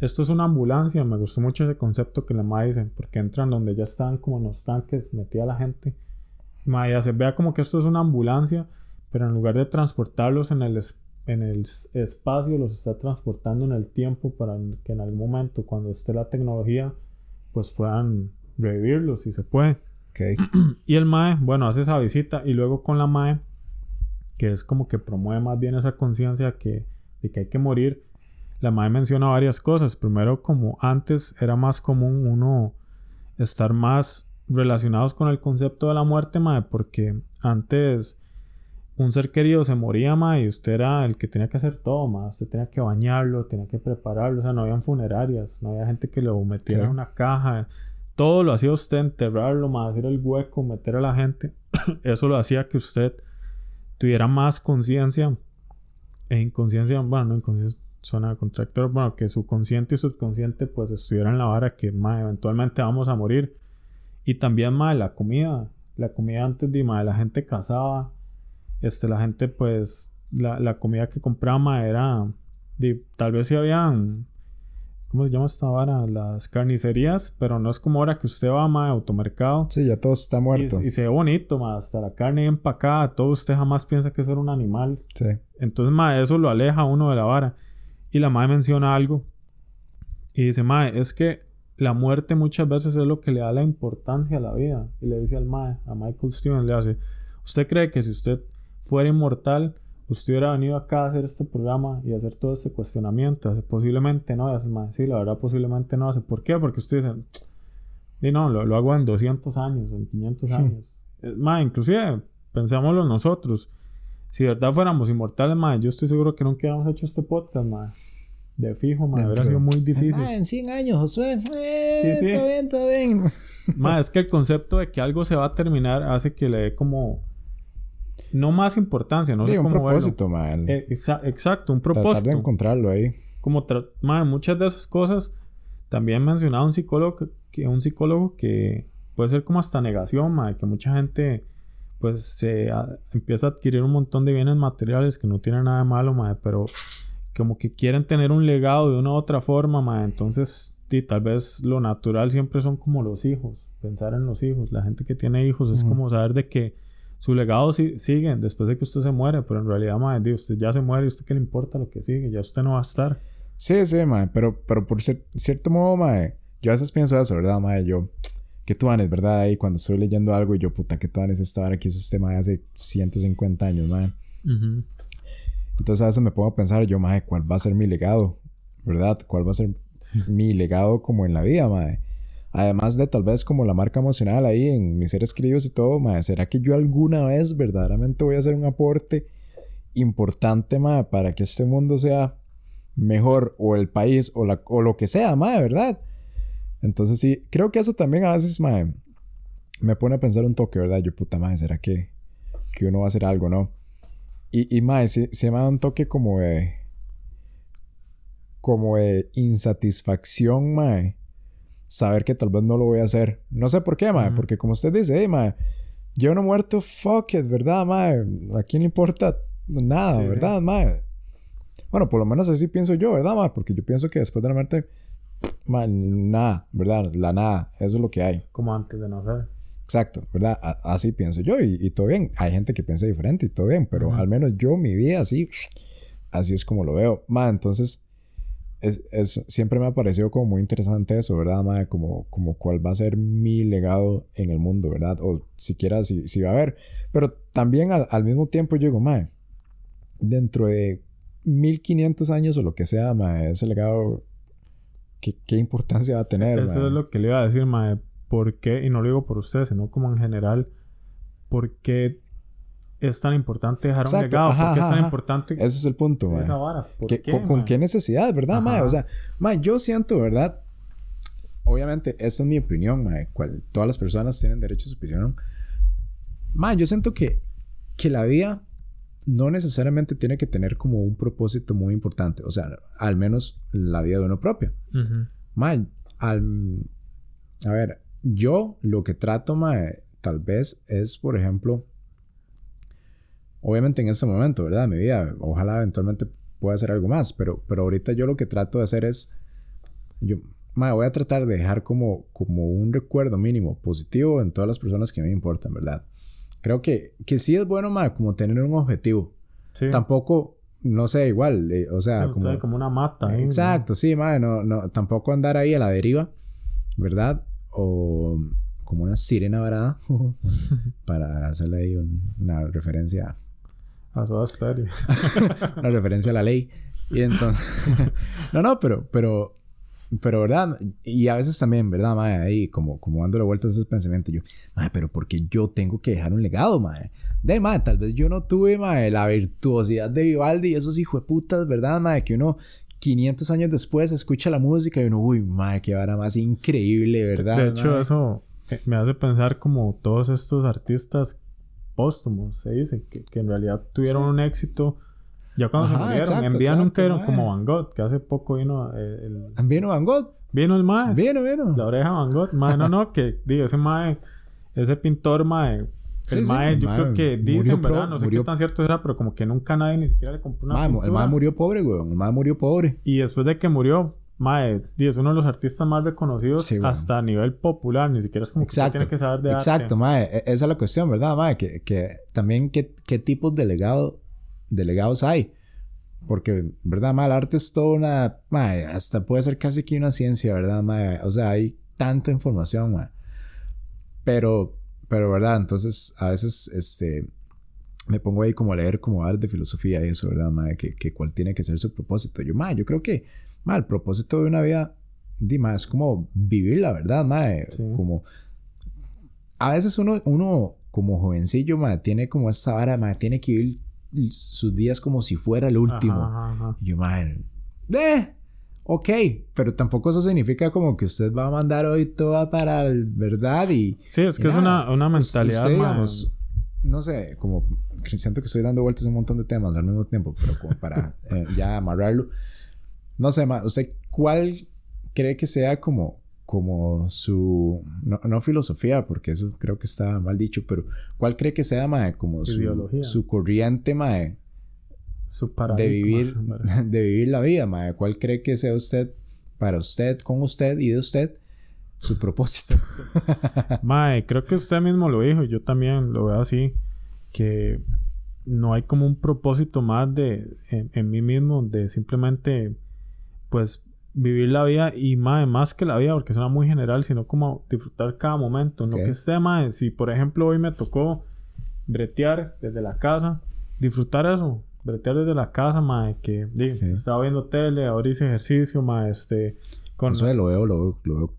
esto es una ambulancia, me gustó mucho ese concepto que la madre dice, porque entran donde ya están como en los tanques, metida la gente, Mae, se vea como que esto es una ambulancia, pero en lugar de transportarlos en el, en el espacio, los está transportando en el tiempo para que en algún momento, cuando esté la tecnología, pues puedan revivirlos si se puede. Ok. Y el MAE, bueno, hace esa visita y luego con la MAE, que es como que promueve más bien esa conciencia que, de que hay que morir, la MAE menciona varias cosas. Primero, como antes era más común uno estar más relacionados con el concepto de la muerte, MAE, porque antes un ser querido se moría, MAE, y usted era el que tenía que hacer todo, MAE. Usted tenía que bañarlo, tenía que prepararlo, o sea, no habían funerarias, no había gente que lo metiera en una caja. Todo lo hacía usted, enterrarlo, más hacer el hueco, meter a la gente. Eso lo hacía que usted tuviera más conciencia e inconsciencia, bueno, no inconsciencia suena contractor, bueno, que su consciente y subconsciente pues estuvieran la vara que ma, eventualmente vamos a morir. Y también más la comida, la comida antes de ma, la gente cazaba, este, la gente pues, la, la comida que compraba ma, era, de, tal vez si habían ¿Cómo se llama esta vara? Las carnicerías, pero no es como ahora que usted va ma, a automercado Sí, ya todo está y, muerto. y se ve bonito, ma, hasta la carne empacada, todo usted jamás piensa que eso era un animal. Sí. Entonces, ma, eso lo aleja uno de la vara. Y la madre menciona algo y dice, ma, es que la muerte muchas veces es lo que le da la importancia a la vida. Y le dice al mae, a Michael Stevens, le hace, ¿usted cree que si usted fuera inmortal, usted hubiera venido acá a hacer este programa y hacer todo este cuestionamiento? Hace, posiblemente no. Hace, mae, sí, la verdad, posiblemente no. Hace, ¿por qué? Porque usted dice, y no, lo, lo hago en 200 años, en 500 años. Eh, mae, inclusive, pensámoslo nosotros. Si de verdad fuéramos inmortales, mae, yo estoy seguro que nunca hubiéramos hecho este podcast, mae. De fijo, mae, hubiera sido muy difícil. Ah, en 100 años, Josué. Eh, Sí, sí. Está bien, está bien. Mae, es que el concepto de que algo se va a terminar hace que le dé como. No más importancia, no Sí, sé un cómo verlo. propósito, man. Eh, exa- exacto, un Tratar de propósito. encontrarlo ahí. Como muchas de esas cosas. También mencionaba un psicólogo que, un psicólogo que puede ser como hasta negación, mae, que mucha gente pues se a- empieza a adquirir un montón de bienes materiales que no tienen nada de malo, mae, pero como que quieren tener un legado de una u otra forma, mae, entonces tal vez lo natural siempre son como los hijos, pensar en los hijos, la gente que tiene hijos es como saber de que su legado si- sigue después de que usted se muere, pero en realidad, di, usted ya se muere y usted qué le importa lo que sigue, ya usted no va a estar. Sí, sí, mae. Pero, pero por cier- cierto modo, mae. Yo a veces pienso eso, ¿verdad, mae? Yo. Que tú ¿verdad? Ahí cuando estoy leyendo algo y yo, puta, que tú esta hora que hizo este mae hace 150 años. Ujú. Entonces a veces me pongo a pensar, yo, mae, ¿cuál va a ser mi legado? ¿Verdad? ¿Cuál va a ser mi legado como en la vida, mae. Además de tal vez como la marca emocional ahí en mis seres queridos y todo, mae, ¿será que yo alguna vez verdaderamente voy a hacer un aporte importante, mae, para que este mundo sea mejor o el país o, la, o lo que sea, mae, ¿verdad? Entonces sí, creo que eso también a veces, mae, me pone a pensar un toque, ¿verdad? Yo, puta madre, ¿será que, que uno va a hacer algo, no? Y, y mae, se, se me da un toque como de. como de insatisfacción, mae. Saber que tal vez no lo voy a hacer. No sé por qué, mae, porque como usted dice, hey, mae, yo no muerto, fuck it, ¿verdad, mae? ¿A quién le importa nada, verdad, mae? Bueno, por lo menos así pienso yo, ¿verdad, mae? Porque yo pienso que después de la muerte, mae, nada, ¿verdad? La nada, eso es lo que hay. Como antes de nacer. Exacto, ¿verdad? así pienso yo y, todo bien. Hay gente que piensa diferente y todo bien, pero al menos yo, mi vida, así, así es como lo veo. Ma, entonces, es, es, siempre me ha parecido como muy interesante eso, ¿verdad, ma? Como, como cuál va a ser mi legado en el mundo, ¿verdad? O siquiera si, si va a haber. Pero también al, al mismo tiempo yo digo, ma, dentro de 1500 años o lo que sea, ma, ese legado, ¿qué, qué importancia va a tener? Eso es lo que le iba a decir, ma por qué, y no lo digo por usted, sino como en general, por qué es tan importante dejar un legado, por qué es tan importante. Ese es el punto, esa vara. con, qué necesidad, verdad, mae? O sea, mae, yo siento, ¿verdad? Obviamente, esa es mi opinión, mae. Cual, todas las personas tienen derecho a su opinión. Mae, yo siento que, que la vida no necesariamente tiene que tener como un propósito muy importante. O sea, al menos la vida de uno propio. Mae, al. A ver, yo lo que trato, mae, tal vez es, por ejemplo, obviamente en ese momento, ¿verdad? Mi vida, ojalá eventualmente pueda hacer algo más, pero, pero ahorita yo lo que trato de hacer es, yo, mae, voy a tratar de dejar como, como un recuerdo mínimo positivo en todas las personas que me importan, ¿verdad? Creo que, que sí es bueno, mae, como tener un objetivo. Sí. Tampoco, no sé, igual, eh, o sea, como, como una mata. Exacto, sí, mae, no, no, tampoco andar ahí a la deriva, ¿verdad? o como una sirena varada para hacerle ahí una referencia a su historia una referencia a la ley. Y entonces no no pero pero pero verdad y a veces también verdad mae ahí como como dándole vueltas a ese pensamiento yo mae pero porque yo tengo que dejar un legado mae de mae tal vez yo no tuve mae la virtuosidad de Vivaldi y esos hijos de putas verdad mae que uno 500 años después escucha la música y uno, uy, madre, qué vara más increíble, ¿verdad? De hecho, eso me hace pensar como todos estos artistas póstumos, se dice, que, que en realidad tuvieron un éxito ya cuando se murieron. en vida nunca eran como Van Gogh, que hace poco vino eh, el... ¿Vino Van Gogh? Vino el mae. Vino, vino. La oreja Van Gogh. Mae, no, no, que digo, ese mae, ese pintor mae el mae, yo creo que dicen, ¿verdad? No sé qué tan cierto era, pero como que nunca nadie ni siquiera le compró una mae, El mae murió pobre, güey. El mae murió pobre. Y después de que murió, mae, es uno de los artistas más reconocidos hasta a nivel popular. Ni siquiera es como exacto, que tiene que saber de Exacto, mae. E, esa es la cuestión, ¿verdad, mae? Que, que también qué, qué tipos de, legado, de legados hay. Porque, ¿verdad, mae? El arte es toda una... Mae, hasta puede ser casi que una ciencia, ¿verdad, mae? O sea, hay tanta información, mae. Pero pero, ¿verdad? Entonces, a veces, este, me pongo ahí como a leer como arte de filosofía y eso, ¿verdad, madre? Que, que cuál tiene que ser su propósito. Yo, madre, yo creo que, madre, el propósito de una vida, di, es como vivir la verdad, madre. Como, a veces uno, uno como jovencillo, madre, tiene como esa vara, madre, tiene que vivir sus días como si fuera el último. Y yo, madre, ¡eh! ok, pero tampoco eso significa como que usted va a mandar hoy toda para el verdad y... Sí, es que es una, una mentalidad. digamos, no sé, como siento que estoy dando vueltas a un montón de temas al mismo tiempo, pero como para eh, ya amarrarlo. No sé, usted cuál cree que sea como, como su, no, filosofía, porque eso creo que está mal dicho, pero cuál cree que sea, mae, como su, su corriente, mae, de vivir, de vivir la vida, mae. ¿Cuál cree que sea usted, para usted, con usted y de usted, su propósito? mae, creo que usted mismo lo dijo, yo también lo veo así, que no hay como un propósito más de, en, mí mismo, de simplemente, pues, vivir la vida y mae, más que la vida, porque suena muy general, sino como disfrutar cada momento. En lo que esté, mae, si por ejemplo hoy me tocó bretear desde la casa, disfrutar eso, bretear desde la casa, mae, que estaba viendo tele, ahora hice ejercicio, mae, este, Con- No sé, lo veo, lo veo, lo veo.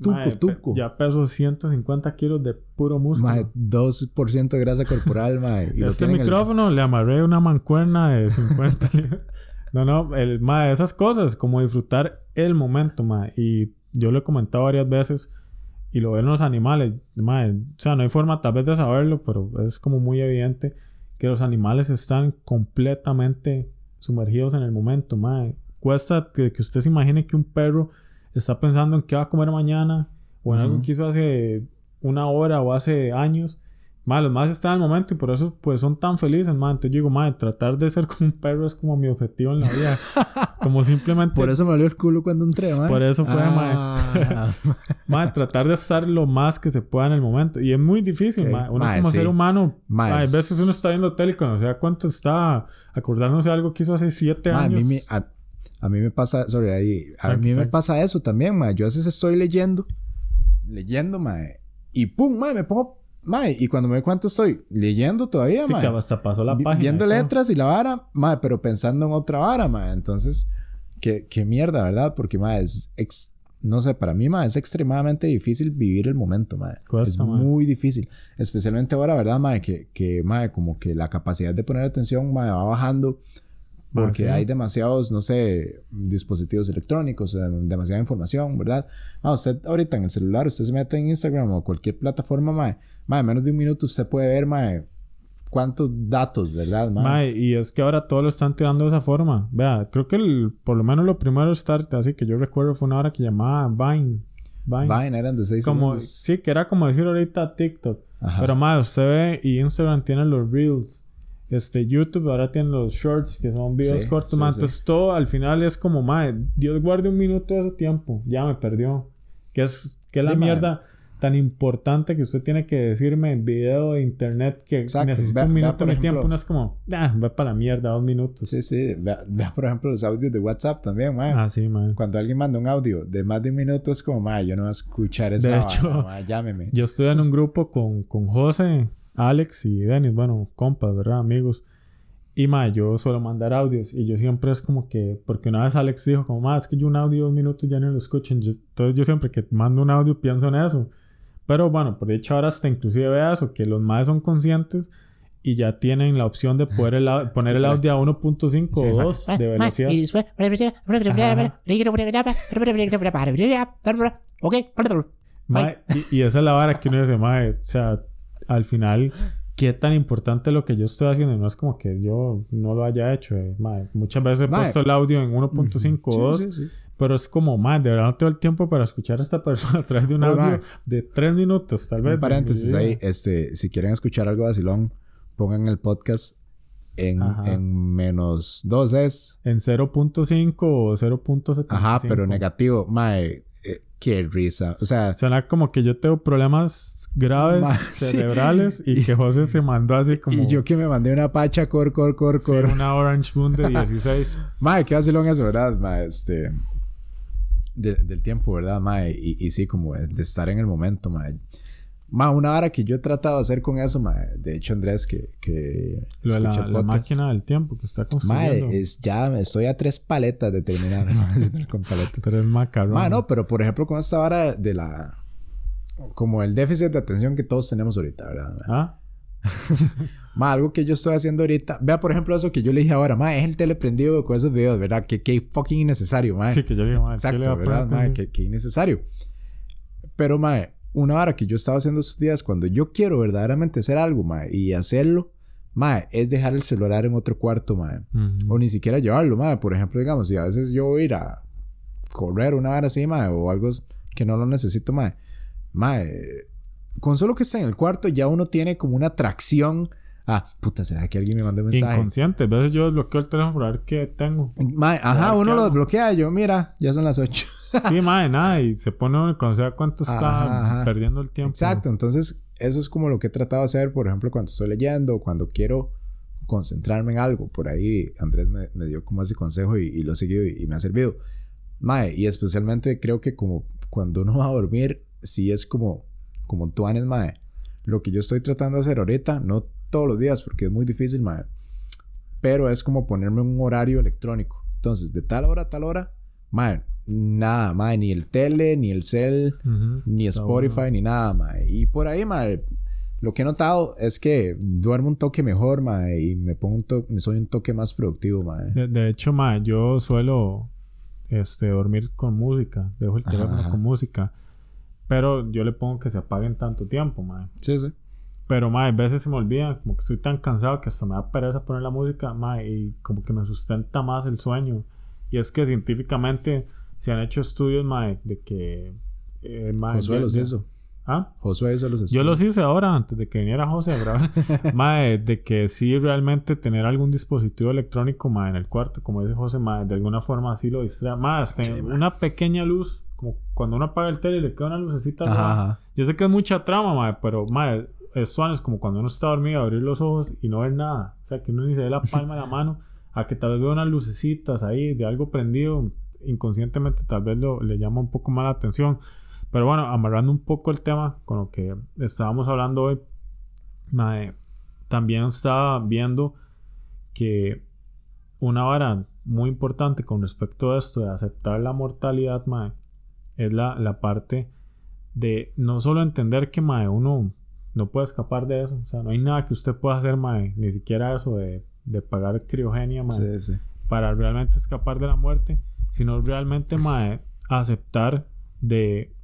Tuco, Mae, pe- tuco. Ya peso 150 kilos de puro músculo. Mae, 2% de grasa corporal, mae. este el- micrófono le amarré una mancuerna de 50 libras. No, no, el, mae, esas cosas, como disfrutar el momento, mae. Y yo lo he comentado varias veces y lo ven los animales, mae. O sea, no hay forma tal vez de saberlo, pero es como muy evidente que los animales están completamente sumergidos en el momento, mae. Cuesta que, que usted se imagine que un perro está pensando en qué va a comer mañana o en algo Ujú. que hizo hace una hora o hace años. Mae, los más están en el momento y por eso pues son tan felices, mae. Entonces yo digo, mae, tratar de ser como un perro es como mi objetivo en la vida. como simplemente... Por eso me dolió el culo cuando entré, mae. Por eso fue, Ah, mae, tratar de estar lo más que se pueda en el momento. Y es muy difícil, Ok. mae. Uno Mae, como sí. ser humano, mae, a es- veces uno está viendo tele cuando se da cuenta está acordándose de algo que hizo hace siete a, años. mí me, a, a mí me pasa, sorry, ahí, a mí me pasa eso también, mae. Yo a veces estoy leyendo, leyendo, mae. Y pum, mae, me pongo, mae. Y cuando me doy cuenta estoy leyendo todavía, Sí, mae. que hasta pasó la Vi- página. Viendo y letras y la vara, mae, pero pensando en otra vara, mae. Entonces, qué, qué mierda, ¿verdad? Porque, mae, es, ex- no sé, para mí, mae, es extremadamente difícil vivir el momento, mae. Cuesta, es mae. muy difícil. Especialmente ahora, ¿verdad, mae? Que, que, mae, como que la capacidad de poner atención, mae, va bajando. Mae, Porque sí. hay demasiados, no sé, dispositivos electrónicos, demasiada información, ¿verdad? Ah, usted ahorita en el celular, usted se mete en Instagram o cualquier plataforma, mae, mae, en menos de un minuto usted puede ver, mae, cuántos datos, ¿verdad, mae? Mae, y es que ahora todo lo están tirando de esa forma. Vea, creo que el- por lo menos lo primero start, así que yo recuerdo fue una hora que llamaba Vine. Vine. Vine eran de 6 como, segundos. sí, que era como decir ahorita TikTok. Ajá. Pero mae, usted ve y Instagram tiene los Reels. Este, YouTube ahora tiene los Shorts, que son videos Sí, cortos, sí, sí. Entonces todo al final es como, mae, Dios guarde un minuto de su tiempo. Ya me perdió. Que es, que es la mierda tan importante que usted tiene que decirme en video de internet que Exacto. necesito Vea- un minuto de tiempo. No es como, ah, va para la mierda, dos minutos. Sí, sí. Vea, vea, por ejemplo, los audios de WhatsApp también, mae. Ah, sí, mae. Cuando alguien manda un audio de más de un minuto, es como, mae, yo no voy a escuchar esa De hecho- mae, llámeme. Yo estoy en un grupo con, con José, Alex y Denis, bueno, compas, ¿verdad? Amigos. Y ma, yo suelo mandar audios y yo siempre es como que, porque una vez Alex dijo como, ma, es que yo un audio de un minuto ya no lo escucho. Entonces yo siempre que mando un audio pienso en eso. Pero bueno, por dicho ahora hasta inclusive vea eso, que los más son conscientes y ya tienen la opción de poder el poner el audio a 1.5 Sí, o ma. 2 de velocidad. Ok. Ma, y, y esa es la vara que uno dice, mae, o sea, al final, qué tan importante lo que yo estoy haciendo. No es como que yo no lo haya hecho. eh. Muchas veces he puesto el audio en 1.5 o Sí, 2, sí, sí. pero es como, mae, de verdad no tengo el tiempo para escuchar a esta persona a través de un audio de 3 minutos, tal vez. Un de paréntesis ahí, este, si quieren escuchar algo vacilón, pongan el podcast en, en menos 2 es. En 0.5 o 0.75. Ajá, pero negativo. Mae, qué risa. O sea, Suena como que yo tengo problemas graves Ma, sí. cerebrales y que José se mandó así como y yo que me mandé una pacha, cor, cor, cor, sí, cor. una Orange Moon de 16. Mae, qué vacilón eso, ¿verdad? Este. de- del tiempo, ¿verdad, Mae? Y, y sí, como de, de estar en el momento, Mae. Mae, una hora que yo he tratado de hacer con eso, Mae. De hecho, Andrés, que. que Lo de la, la máquina del tiempo que está construyendo. es ya, estoy a tres paletas de terminar. Con paletas. Tres macarrones. Mae, no, pero por ejemplo, con esta vara de la. Como el déficit de atención que todos tenemos ahorita, ¿verdad? Mae? ¿Ah? Ma, algo que yo estoy haciendo ahorita. Vea, por ejemplo, eso que yo le dije ahora. Ma, es el tele prendido con esos videos, ¿verdad? Que, que fucking innecesario, ma. Sí, que yo le digo, madre, ¿qué le va Exacto, ¿verdad? Ma, que, que innecesario. Pero, ma, una hora que yo estaba haciendo estos días, cuando yo quiero verdaderamente hacer algo, ma, y hacerlo, ma, es dejar el celular en otro cuarto, ma. Ujú. O ni siquiera llevarlo, ma. Por ejemplo, digamos, si a veces yo voy a ir a correr una hora así, ma, o algo que no lo necesito, ma. Ma, eh, con solo que está en el cuarto, ya uno tiene como una atracción. Ah, puta, ¿será que alguien me mandó un mensaje? Inconsciente. A veces yo desbloqueo el teléfono para ver qué tengo. Ma, ajá, ver uno lo desbloquea. Yo, mira, ya son las 8. Sí, madre, nada. Y se pone uno cuando se da cuenta está Ajá, ajá. perdiendo el tiempo. Exacto, entonces eso es como lo que he tratado de hacer, por ejemplo, cuando estoy leyendo, cuando quiero concentrarme en algo. Por ahí Andrés me, me dio como ese consejo y, y lo he seguido y, y me ha servido. Mae, y especialmente creo que como cuando uno va a dormir, sí es como, como tuanes, mae. Lo que yo estoy tratando de hacer ahorita, no todos los días porque es muy difícil, mae. Pero es como ponerme un horario electrónico. Entonces, de tal hora a tal hora, mae, nada, mae, ni el tele, ni el cel, ni Está Spotify, ni nada, mae. Y por ahí, mae, lo que he notado es que duermo un toque mejor, mae, y me pongo un toque, soy un toque más productivo, mae. De, de hecho, mae, yo suelo este, dormir con música. Dejo el teléfono ajá. con música. Pero yo le pongo que se apague en tanto tiempo, mae. Sí, sí. Pero, mae, a veces se me olvida, como que estoy tan cansado que hasta me da pereza poner la música, mae, y como que me sustenta más el sueño. Y es que científicamente se han hecho estudios, mae, de que... Eh, mae, Josué de- los hizo. ¿Ah? Josué hizo los Yo los hice ahora, antes de que viniera José a grabar. mae, de que sí realmente tener algún dispositivo electrónico, mae, en el cuarto, como dice José, mae, de alguna forma así lo distrae. Mae, hasta una pequeña luz, como cuando uno apaga el tele y le queda una lucecita. Ajá, ajá. Yo sé que es mucha trama, mae, pero, mae, es como cuando uno está dormido, abrir los ojos y no ver nada. O sea, que uno ni se ve la palma de la mano, a que tal vez vea unas lucecitas ahí de algo prendido, inconscientemente tal vez lo, le llama un poco más la atención. Pero bueno, amarrando un poco el tema con lo que estábamos hablando hoy, mae, también estaba viendo que una vara muy importante con respecto a esto de aceptar la mortalidad, es la, la parte de no solo entender que mae, uno no puede escapar de eso, o sea, no hay nada que usted pueda hacer, mae, ni siquiera eso de, de pagar criogenia, mae, Sí, sí. para realmente escapar de la muerte, sino realmente, mae, aceptar de,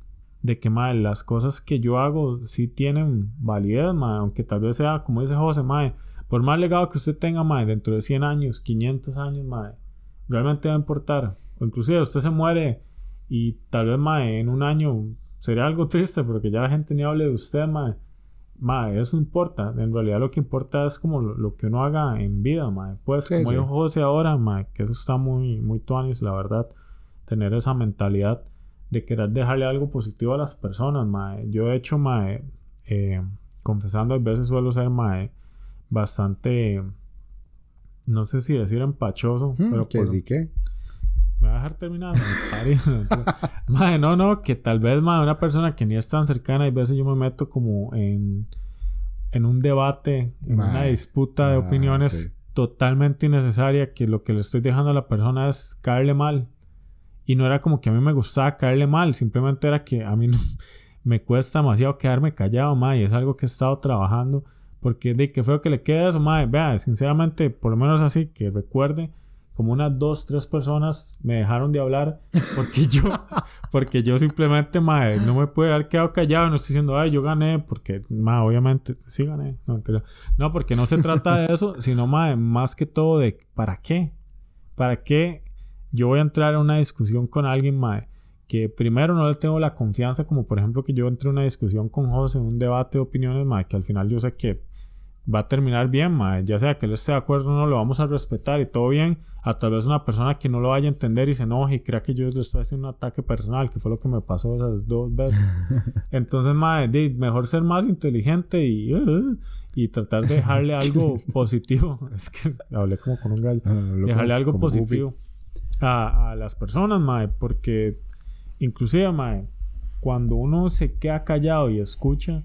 de que, mae, las cosas que yo hago sí tienen validez, mae, aunque tal vez sea, como dice José, mae, por más legado que usted tenga, mae, dentro de 100 años, 500 años, mae, realmente va a importar. O inclusive usted se muere y tal vez, mae, en un año sería algo triste porque ya la gente ni hable de usted, mae. Mae, eso importa. En realidad lo que importa es como lo, lo que uno haga en vida, mae. Pues Sí, como sí. dijo José ahora, mae, que eso está muy, muy tuanis, la verdad. Tener esa mentalidad de querer dejarle algo positivo a las personas, mae. Yo de hecho, mae, eh, confesando, a veces suelo ser, mae, bastante, no sé si decir empachoso, Hmm, pero que por- sí que. Me va a dejar terminar. Madre, no, no, que tal vez, madre, una persona que ni es tan cercana, y veces yo me meto como en, en un debate, en una Mae. disputa de Ah, opiniones sí. totalmente innecesaria, que lo que le estoy dejando a la persona es caerle mal. Y no era como que a mí me gustaba caerle mal, simplemente era que a mí no- me cuesta demasiado quedarme callado, madre, y es algo que he estado trabajando. Porque de que feo que le quede eso, madre. Vea, sinceramente, por lo menos así, que recuerde, como unas dos, tres personas me dejaron de hablar porque yo, porque yo simplemente, madre, no me pude haber quedado callado. No estoy diciendo, ay, yo gané, porque, madre, obviamente, sí gané. No, mentira. no, porque no se trata de eso, sino, madre, más que todo de, ¿para qué? ¿Para qué yo voy a entrar en una discusión con alguien, madre? Que primero no le tengo la confianza, como por ejemplo que yo entre en una discusión con José en un debate de opiniones, madre, que al final yo sé que va a terminar bien, mae. Ya sea que él esté de acuerdo o no, lo vamos a respetar y todo bien. A tal vez una persona que no lo vaya a entender y se enoje y crea que yo le estoy haciendo un ataque personal, que fue lo que me pasó esas dos veces. Entonces, mae, mejor ser más inteligente y, uh, y tratar de dejarle algo positivo. Es que hablé como con un gallo. Loco, Dejarle algo como positivo a, a las personas, mae, porque inclusive, mae, cuando uno se queda callado y escucha,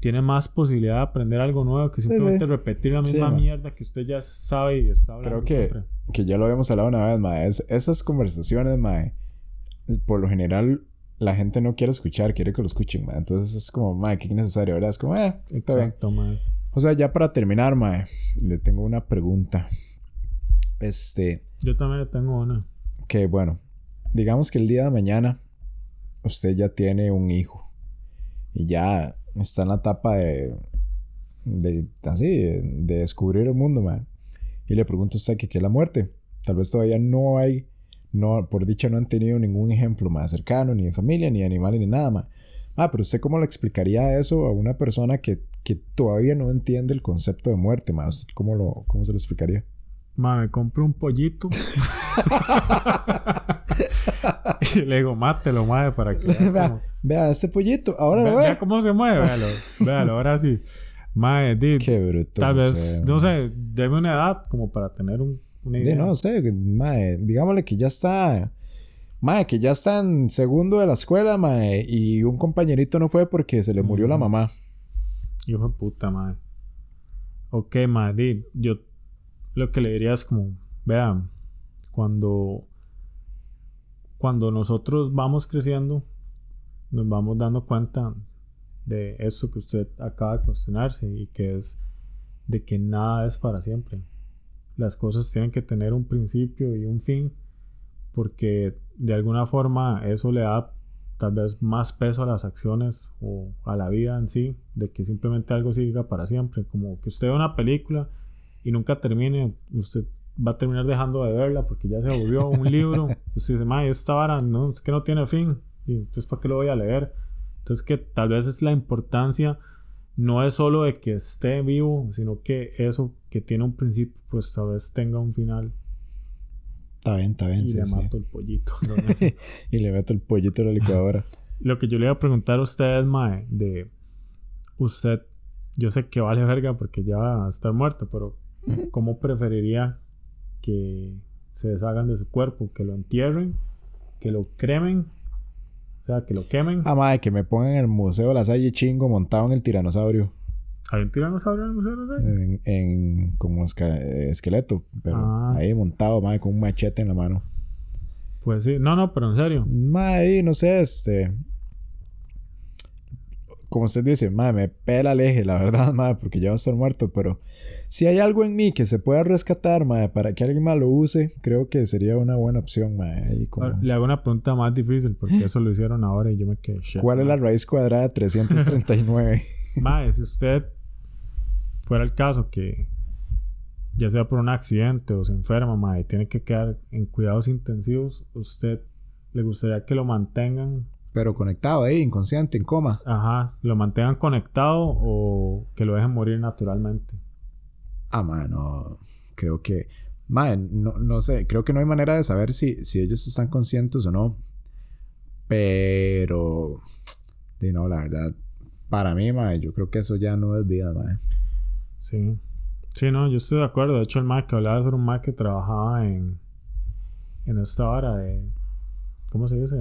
tiene más posibilidad de aprender algo nuevo que simplemente sí. repetir la misma mierda que usted ya sabe y está hablando Creo que, siempre. que ya lo habíamos hablado una vez, mae. Es- esas conversaciones, mae, por lo general la gente no quiere escuchar, quiere que lo escuchen, mae. Entonces es como, mae, qué innecesario, ¿verdad? Es como, eh, está bien. Exacto, mae. O sea, ya para terminar, mae, le tengo una pregunta. Este, Yo también tengo una. que bueno, digamos que el día de mañana usted ya tiene un hijo y ya está en la etapa de, de así, de descubrir el mundo, man. Y le pregunto a usted que qué es la muerte. Tal vez todavía no hay, no, por dicha no han tenido ningún ejemplo más cercano, ni de familia, ni de animales, ni nada, más. Ah, pero usted cómo le explicaría eso a una persona que, que todavía no entiende el concepto de muerte. ¿Usted cómo, lo, ¿Cómo se lo explicaría? Mae, me compro un pollito. y le digo, mátelo, mae, para que. vea vea, vea este pollito, ahora Ve- lo vea ve. cómo se mueve, véalo. Véalo, ahora sí. Mae, di, Qué bruto. tal vez, no sé, deme una edad como para tener un, una idea. no sé, mae, digámosle que ya está. Mae, que ya está en segundo de la escuela, mae, y un compañerito no fue porque se le murió la Ujú. mamá. Hijo de puta, madre. Ok, madre. di, Yo lo que le diría es como, vean, cuando cuando nosotros vamos creciendo, nos vamos dando cuenta de eso que usted acaba de cuestionarse y que es de que nada es para siempre. Las cosas tienen que tener un principio y un fin porque de alguna forma eso le da tal vez más peso a las acciones o a la vida en sí, de que simplemente algo siga para siempre, como que usted ve una película y nunca termine, usted va a terminar dejando de verla porque ya se volvió un libro, usted dice, ma, esta vara no, es que no tiene fin, y entonces ¿para qué lo voy a leer? Entonces que tal vez es la importancia, no es solo de que esté vivo, sino que eso que tiene un principio, pues tal vez tenga un final. Está bien, está bien. Y sí, le sí. mato el pollito. y le meto el pollito a la licuadora. Lo que yo le iba a preguntar a ustedes, Mae, de usted, yo sé que vale verga porque ya va a estar muerto, pero ¿cómo preferiría que se deshagan de su cuerpo? ¿Que lo entierren? ¿Que lo cremen? O sea, que lo quemen. Ah, madre, que me pongan en el Museo La Salle Chingo montado en el tiranosaurio. ¿Hay un tiranosaurio en el museo? No sé? En, en como esqueleto. Pero Ah. ahí montado, madre, con un machete en la mano. Pues sí, no, no, pero en serio. Madre, no sé, este. Como usted dice, madre, me pela el eje, la verdad, madre, porque ya va a estar muerto. Pero si hay algo en mí que se pueda rescatar, madre, para que alguien más lo use, creo que sería una buena opción, madre. Como- Le hago una pregunta más difícil porque eso lo hicieron ahora y yo me quedé shit, ¿Cuál es la raíz cuadrada de 339? Mae, si usted fuera el caso que ya sea por un accidente o se enferma, mae, y tiene que quedar en cuidados intensivos, usted le gustaría que lo mantengan, Pero conectado ahí, inconsciente, en coma. ajá, lo mantengan conectado o que lo dejen morir naturalmente. Ah, mano, creo que... Madre, no, no sé, creo que no hay manera de saber si, si ellos están conscientes o no. Pero... De no, la verdad, para mí, madre, yo creo que eso ya no es vida, madre. Sí. Sí, no, yo estoy de acuerdo. De hecho, el Mac que hablaba era un Mac que trabajaba en, en esta hora de. ¿Cómo se dice?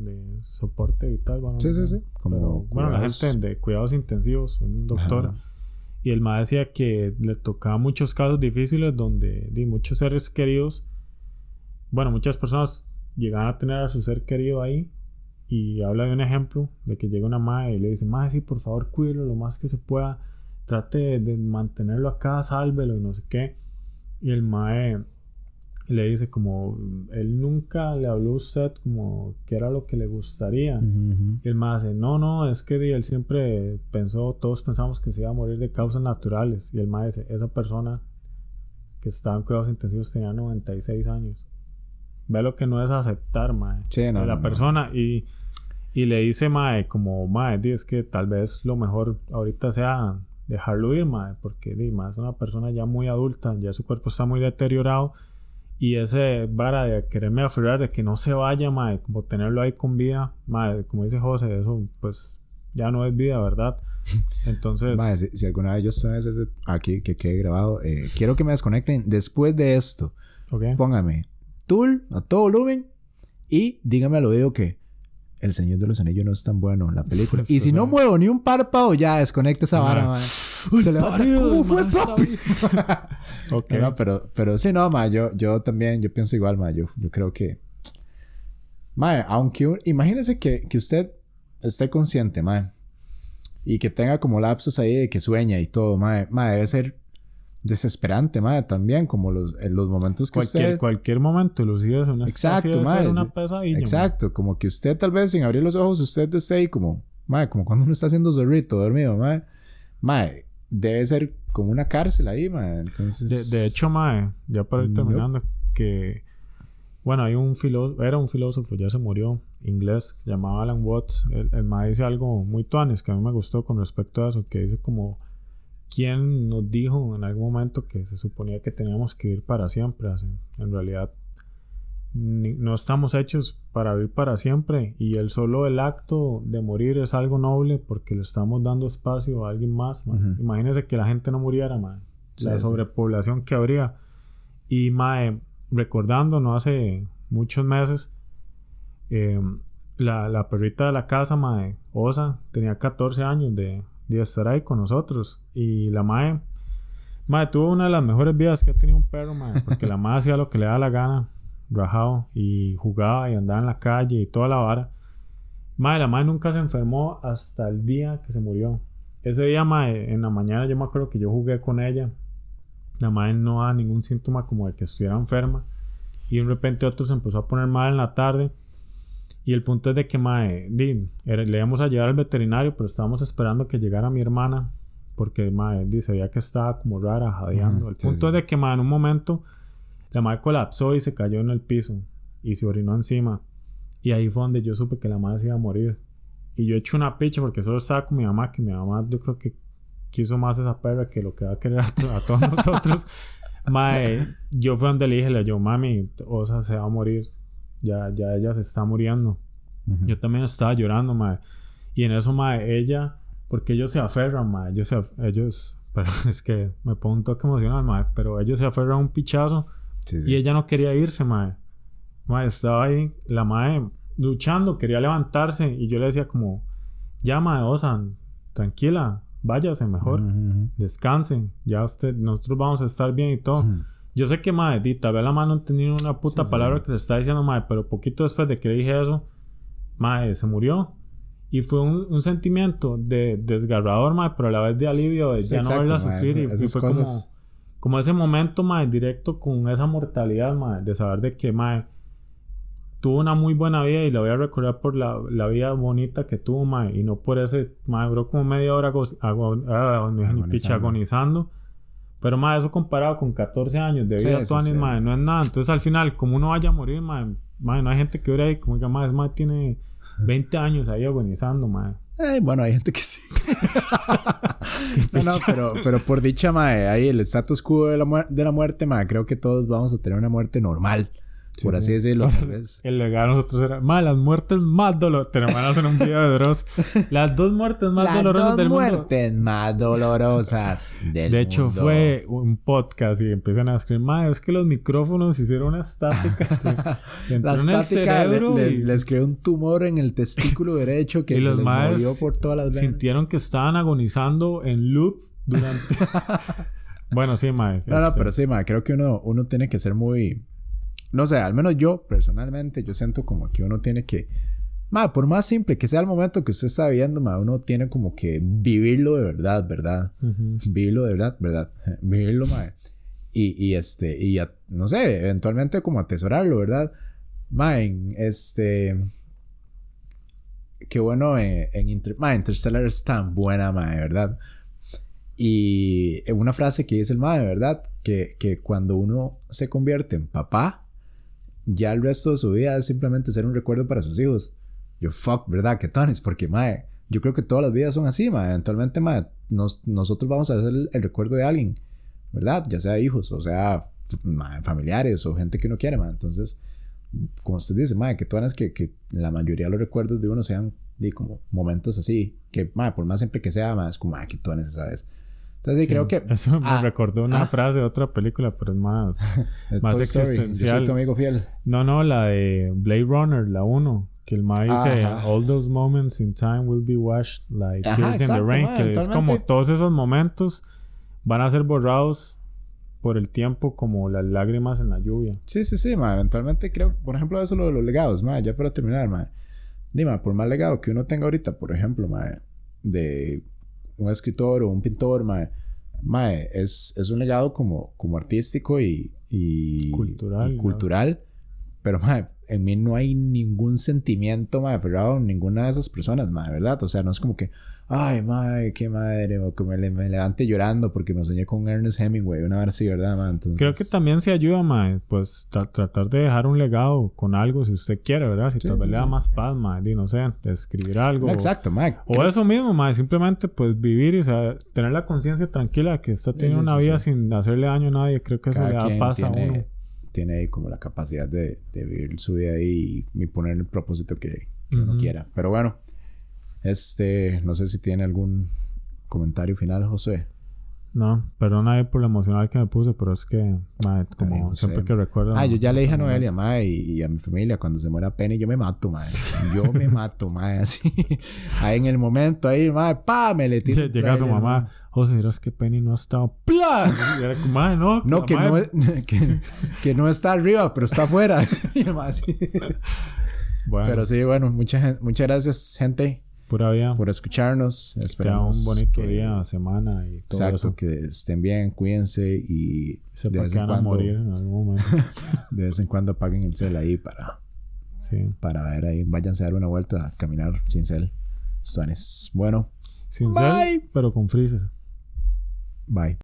De soporte vital. Bueno, Sí, sí, sí. Como Pero, bueno, la gente de cuidados intensivos, un doctor. Ajá. Y el Mac decía que le tocaba muchos casos difíciles donde di, muchos seres queridos. Bueno, muchas personas llegaban a tener a su ser querido ahí. Y habla de un ejemplo de que llega una madre y le dice: Madre, sí, por favor, cuídelo lo más que se pueda trate de, de mantenerlo acá, sálvelo y no sé qué. Y el Mae le dice como, él nunca le habló a usted como que era lo que le gustaría. Y el Mae dice, no, no, es que él siempre pensó, todos pensamos que se iba a morir de causas naturales. Y el Mae dice, esa persona que estaba en cuidados intensivos tenía 96 años. Ve lo que no es aceptar, Mae Sí, no, la no, no. persona y, y le dice Mae como Mae es que tal vez lo mejor ahorita sea dejarlo ir Mae porque di, mae, es una persona ya muy adulta ya su cuerpo está muy deteriorado y ese vara de quererme aferrar de que no se vaya Mae como tenerlo ahí con vida Mae como dice José eso pues ya no es vida verdad entonces Madre, si, si alguna vez yo estoy desde aquí, que quede grabado, eh, quiero que me desconecten después de esto. ok Póngame Tool a todo volumen y dígame al oído que El Señor de los Anillos no es tan bueno, la película. y si no muevo ni un párpado, ya desconecta esa vara, madre. Se le va a ¿Cómo fue, papi? ok No, no, pero, pero sí, no, ma, yo, yo también, yo pienso igual, ma, yo, yo creo que... Ma, aunque... un- imagínese que, que usted esté consciente, ma, y que tenga como lapsos ahí de que sueña y todo, ma, ma, debe ser desesperante, ma, también, como los, en los momentos que cualquier, usted... cualquier momento Lucía es una Exacto, mae. una pesadilla. Exacto, como que usted tal vez sin abrir los ojos, usted esté ahí como, ma, como cuando uno está haciendo zorrito, dormido, ma, ma, debe ser como una cárcel ahí, ma, entonces... De, de hecho, Mae, ya para ir Nope. terminando, que bueno, hay un filósofo, era un filósofo, ya se murió, inglés, llamaba Alan Watts. El, el Mae dice algo muy tuanes que a mí me gustó con respecto a eso, que dice como, ¿quién nos dijo en algún momento que se suponía que teníamos que vivir para siempre? Así, en realidad, ni- no estamos hechos para vivir para siempre y el solo el acto de morir es algo noble porque le estamos dando espacio a alguien más. mae. Ujú. Imagínese que la gente no muriera, mae. la Sí, sí. sobrepoblación que habría. Y mae, recordando, no hace muchos meses, eh, la, la perrita de la casa, mae, Osa, tenía 14 años de, de estar ahí con nosotros. Y la mae, mae, tuvo una de las mejores vidas que ha tenido un perro, mae, porque la mae hacía lo que le da la gana. rajado y jugaba y andaba en la calle y toda la vara. Madre, la madre nunca se enfermó hasta el día que se murió. Ese día, madre, en la mañana yo me acuerdo que yo jugué con ella. La madre no daba ningún síntoma como de que estuviera enferma. Y de repente otro se empezó a poner mal en la tarde. Y el punto es de que, madre, di, le íbamos a llevar al veterinario, pero estábamos esperando que llegara mi hermana. Porque, madre, di, se veía que estaba como rara, jadeando. El sí, punto sí, es de que, madre, en un momento la madre colapsó y se cayó en el piso. Y se orinó encima. Y ahí fue donde yo supe que la madre se iba a morir. Y yo eché una picha porque solo estaba con mi mamá, que mi mamá yo creo que quiso más esa perra que lo que va a querer a, a todos nosotros. Mae, yo fue donde le dije, le yo, mami, Osa se va a morir. Ya, ya ella se está muriendo. Ujú. Yo también estaba llorando, mae. Y en eso, mae, ella, porque ellos se aferran, mae. Ellos, se af- ellos, pero es que me pongo un toque emocional, mae. Pero ellos se aferran a un pichazo Sí, sí. y ella no quería irse, mae. Mae, estaba ahí, la mae luchando, quería levantarse. Y yo le decía como, ya, mae, Osan, tranquila, váyase mejor, Ujú, ujú. descanse. Ya usted, nosotros vamos a estar bien y todo. Ujú. Yo sé que, mae, di, tal vez la mano no tenía una puta Sí, sí. palabra que le está diciendo, mae, pero poquito después de que le dije eso, mae, se murió. Y fue un, un sentimiento de desgarrador, mae, pero a la vez de alivio, de Sí, ya exacto, no verla sufrir. y- esa- y, esas fue cosas- como, como ese momento, mae, directo con esa mortalidad, mae, de saber de que, mae, tuvo una muy buena vida y la voy a recordar por la, la vida bonita que tuvo, mae, y no por ese, mae, duró como media hora ah, picha, Agonizando. Pero, mae, eso comparado con 14 años de vida, sí, sí. no es nada. Entonces, al final, como uno vaya a morir, mae, mae, no hay gente que dure ahí, como que, ese mae tiene 20 años ahí agonizando, mae. Eh, bueno, hay gente que sí. no, no, pero, pero por dicha, mae, ahí el status quo de la, de la muerte, mae, creo que todos vamos a tener una muerte normal. Por así decirlo, tal vez. El legado de nosotros era, mae, las muertes más dolorosas. Te van a hacer un video de Dross. Las dos muertes más Las dolorosas dos del mundo. muertes más dolorosas del De hecho, mundo. fue un podcast y empiezan a escribir, mae, es que los micrófonos hicieron una estática. La en el estática le- les, y- les creó un tumor en el testículo derecho que y se los les movió por todas las venas. sintieron que estaban agonizando en loop durante. bueno, sí, mae. No, no, este, pero sí, ma, creo que uno, uno tiene que ser muy. No sé, al menos yo personalmente, yo siento como que uno tiene que. Ma, por más simple que sea el momento que usted está viviendo, ma, uno tiene como que vivirlo de verdad, ¿verdad? ujú. Vivirlo de verdad, ¿verdad? Vivirlo, ma. Y, y este, y a- no sé, eventualmente como atesorarlo, ¿verdad? Ma, en este. Qué bueno eh, en Inter ma, Interstellar es tan buena, ma, ¿verdad? Y una frase que dice el mae, ¿verdad? Que, que cuando uno se convierte en papá, ya el resto de su vida es simplemente ser un recuerdo para sus hijos. Yo, fuck, ¿verdad? Que tones, porque mae, yo creo que todas las vidas son así, mae. Eventualmente, mae, nos- nosotros vamos a ser el, el recuerdo de alguien, ¿verdad? Ya sea hijos, o sea, mae, familiares o gente que uno quiere, mae. Entonces, como usted dice, mae, que todas que, que la mayoría de los recuerdos de uno sean di, como momentos así, que mae, por más simple que sea, mae, es como, ah, que tones esa vez. Entonces, sí, creo que. Eso me ah, recordó una ah, frase de otra película, pero es más. más Toy existencial. Yo soy tu amigo fiel. No, no, la de Blade Runner, la 1. Que el ma dice: Ajá. All those moments in time will be washed like Ajá, tears in the rain. Que es como todos esos momentos van a ser borrados por el tiempo, como las lágrimas en la lluvia. Sí, sí, sí, ma. Eventualmente creo, por ejemplo, eso lo de los legados, ma. Ya para terminar, ma. Dime, por más legado que uno tenga ahorita, por ejemplo, ma, de un escritor o un pintor, ma, ma, es, es un legado como, como artístico y, y Cultural, y ¿no? cultural. Pero, ma, en mí no hay ningún sentimiento, ma, aferrado a ninguna de esas personas, ma, ¿verdad? O sea, no es como que, ay, ma, qué madre, o que me, me levante llorando porque me soñé con Ernest Hemingway, una vez así, ¿verdad, ma? Entonces, Creo que también se ayuda, mae, pues tra- tratar de dejar un legado con algo si usted quiere, ¿verdad? Si Sí, tal vez sí, le da más paz, mae, di, no sé, escribir algo. No, exacto, ma. O eso mismo, mae, simplemente pues vivir y saber- tener la conciencia tranquila de que está teniendo sí, una vida sin hacerle daño a nadie. Creo que eso Cada le da paz a uno. Tiene, ahí como la capacidad de, de vivir su vida ahí y, y poner el propósito que, que uno quiera. Pero bueno, este, no sé si tiene algún comentario final, José. No, perdona ahí por lo emocional que me puse, pero es que, mae, como siempre que recuerdo. Ah, yo ya le dije a Noelia, mae, y, y a mi familia, cuando se muera Penny, yo me mato, mae. Yo me mato, mae, así. Ahí en el momento, ahí, mae, pa, me le tiro. un Llega su mamá. José, dirás que Penny no ha estado. ¡Plas! Y era como, mae, no. No, que no, es- que, que no está arriba, pero está afuera. Y mae así. Bueno, Pero sí, bueno, mucha gen- muchas gracias, gente, pura vida. por escucharnos. Que sea Esperamos un bonito que- día, semana y todo Exacto, eso. que estén bien, cuídense y Sepa de vez, que en van a cuando, morir en algún momento. de vez en cuando apaguen el cel ahí para, Sí. para ver ahí. Váyanse a dar una vuelta a caminar sin cel. Estuanes. Bueno, Sin Bye. ser, pero con freezer. bye.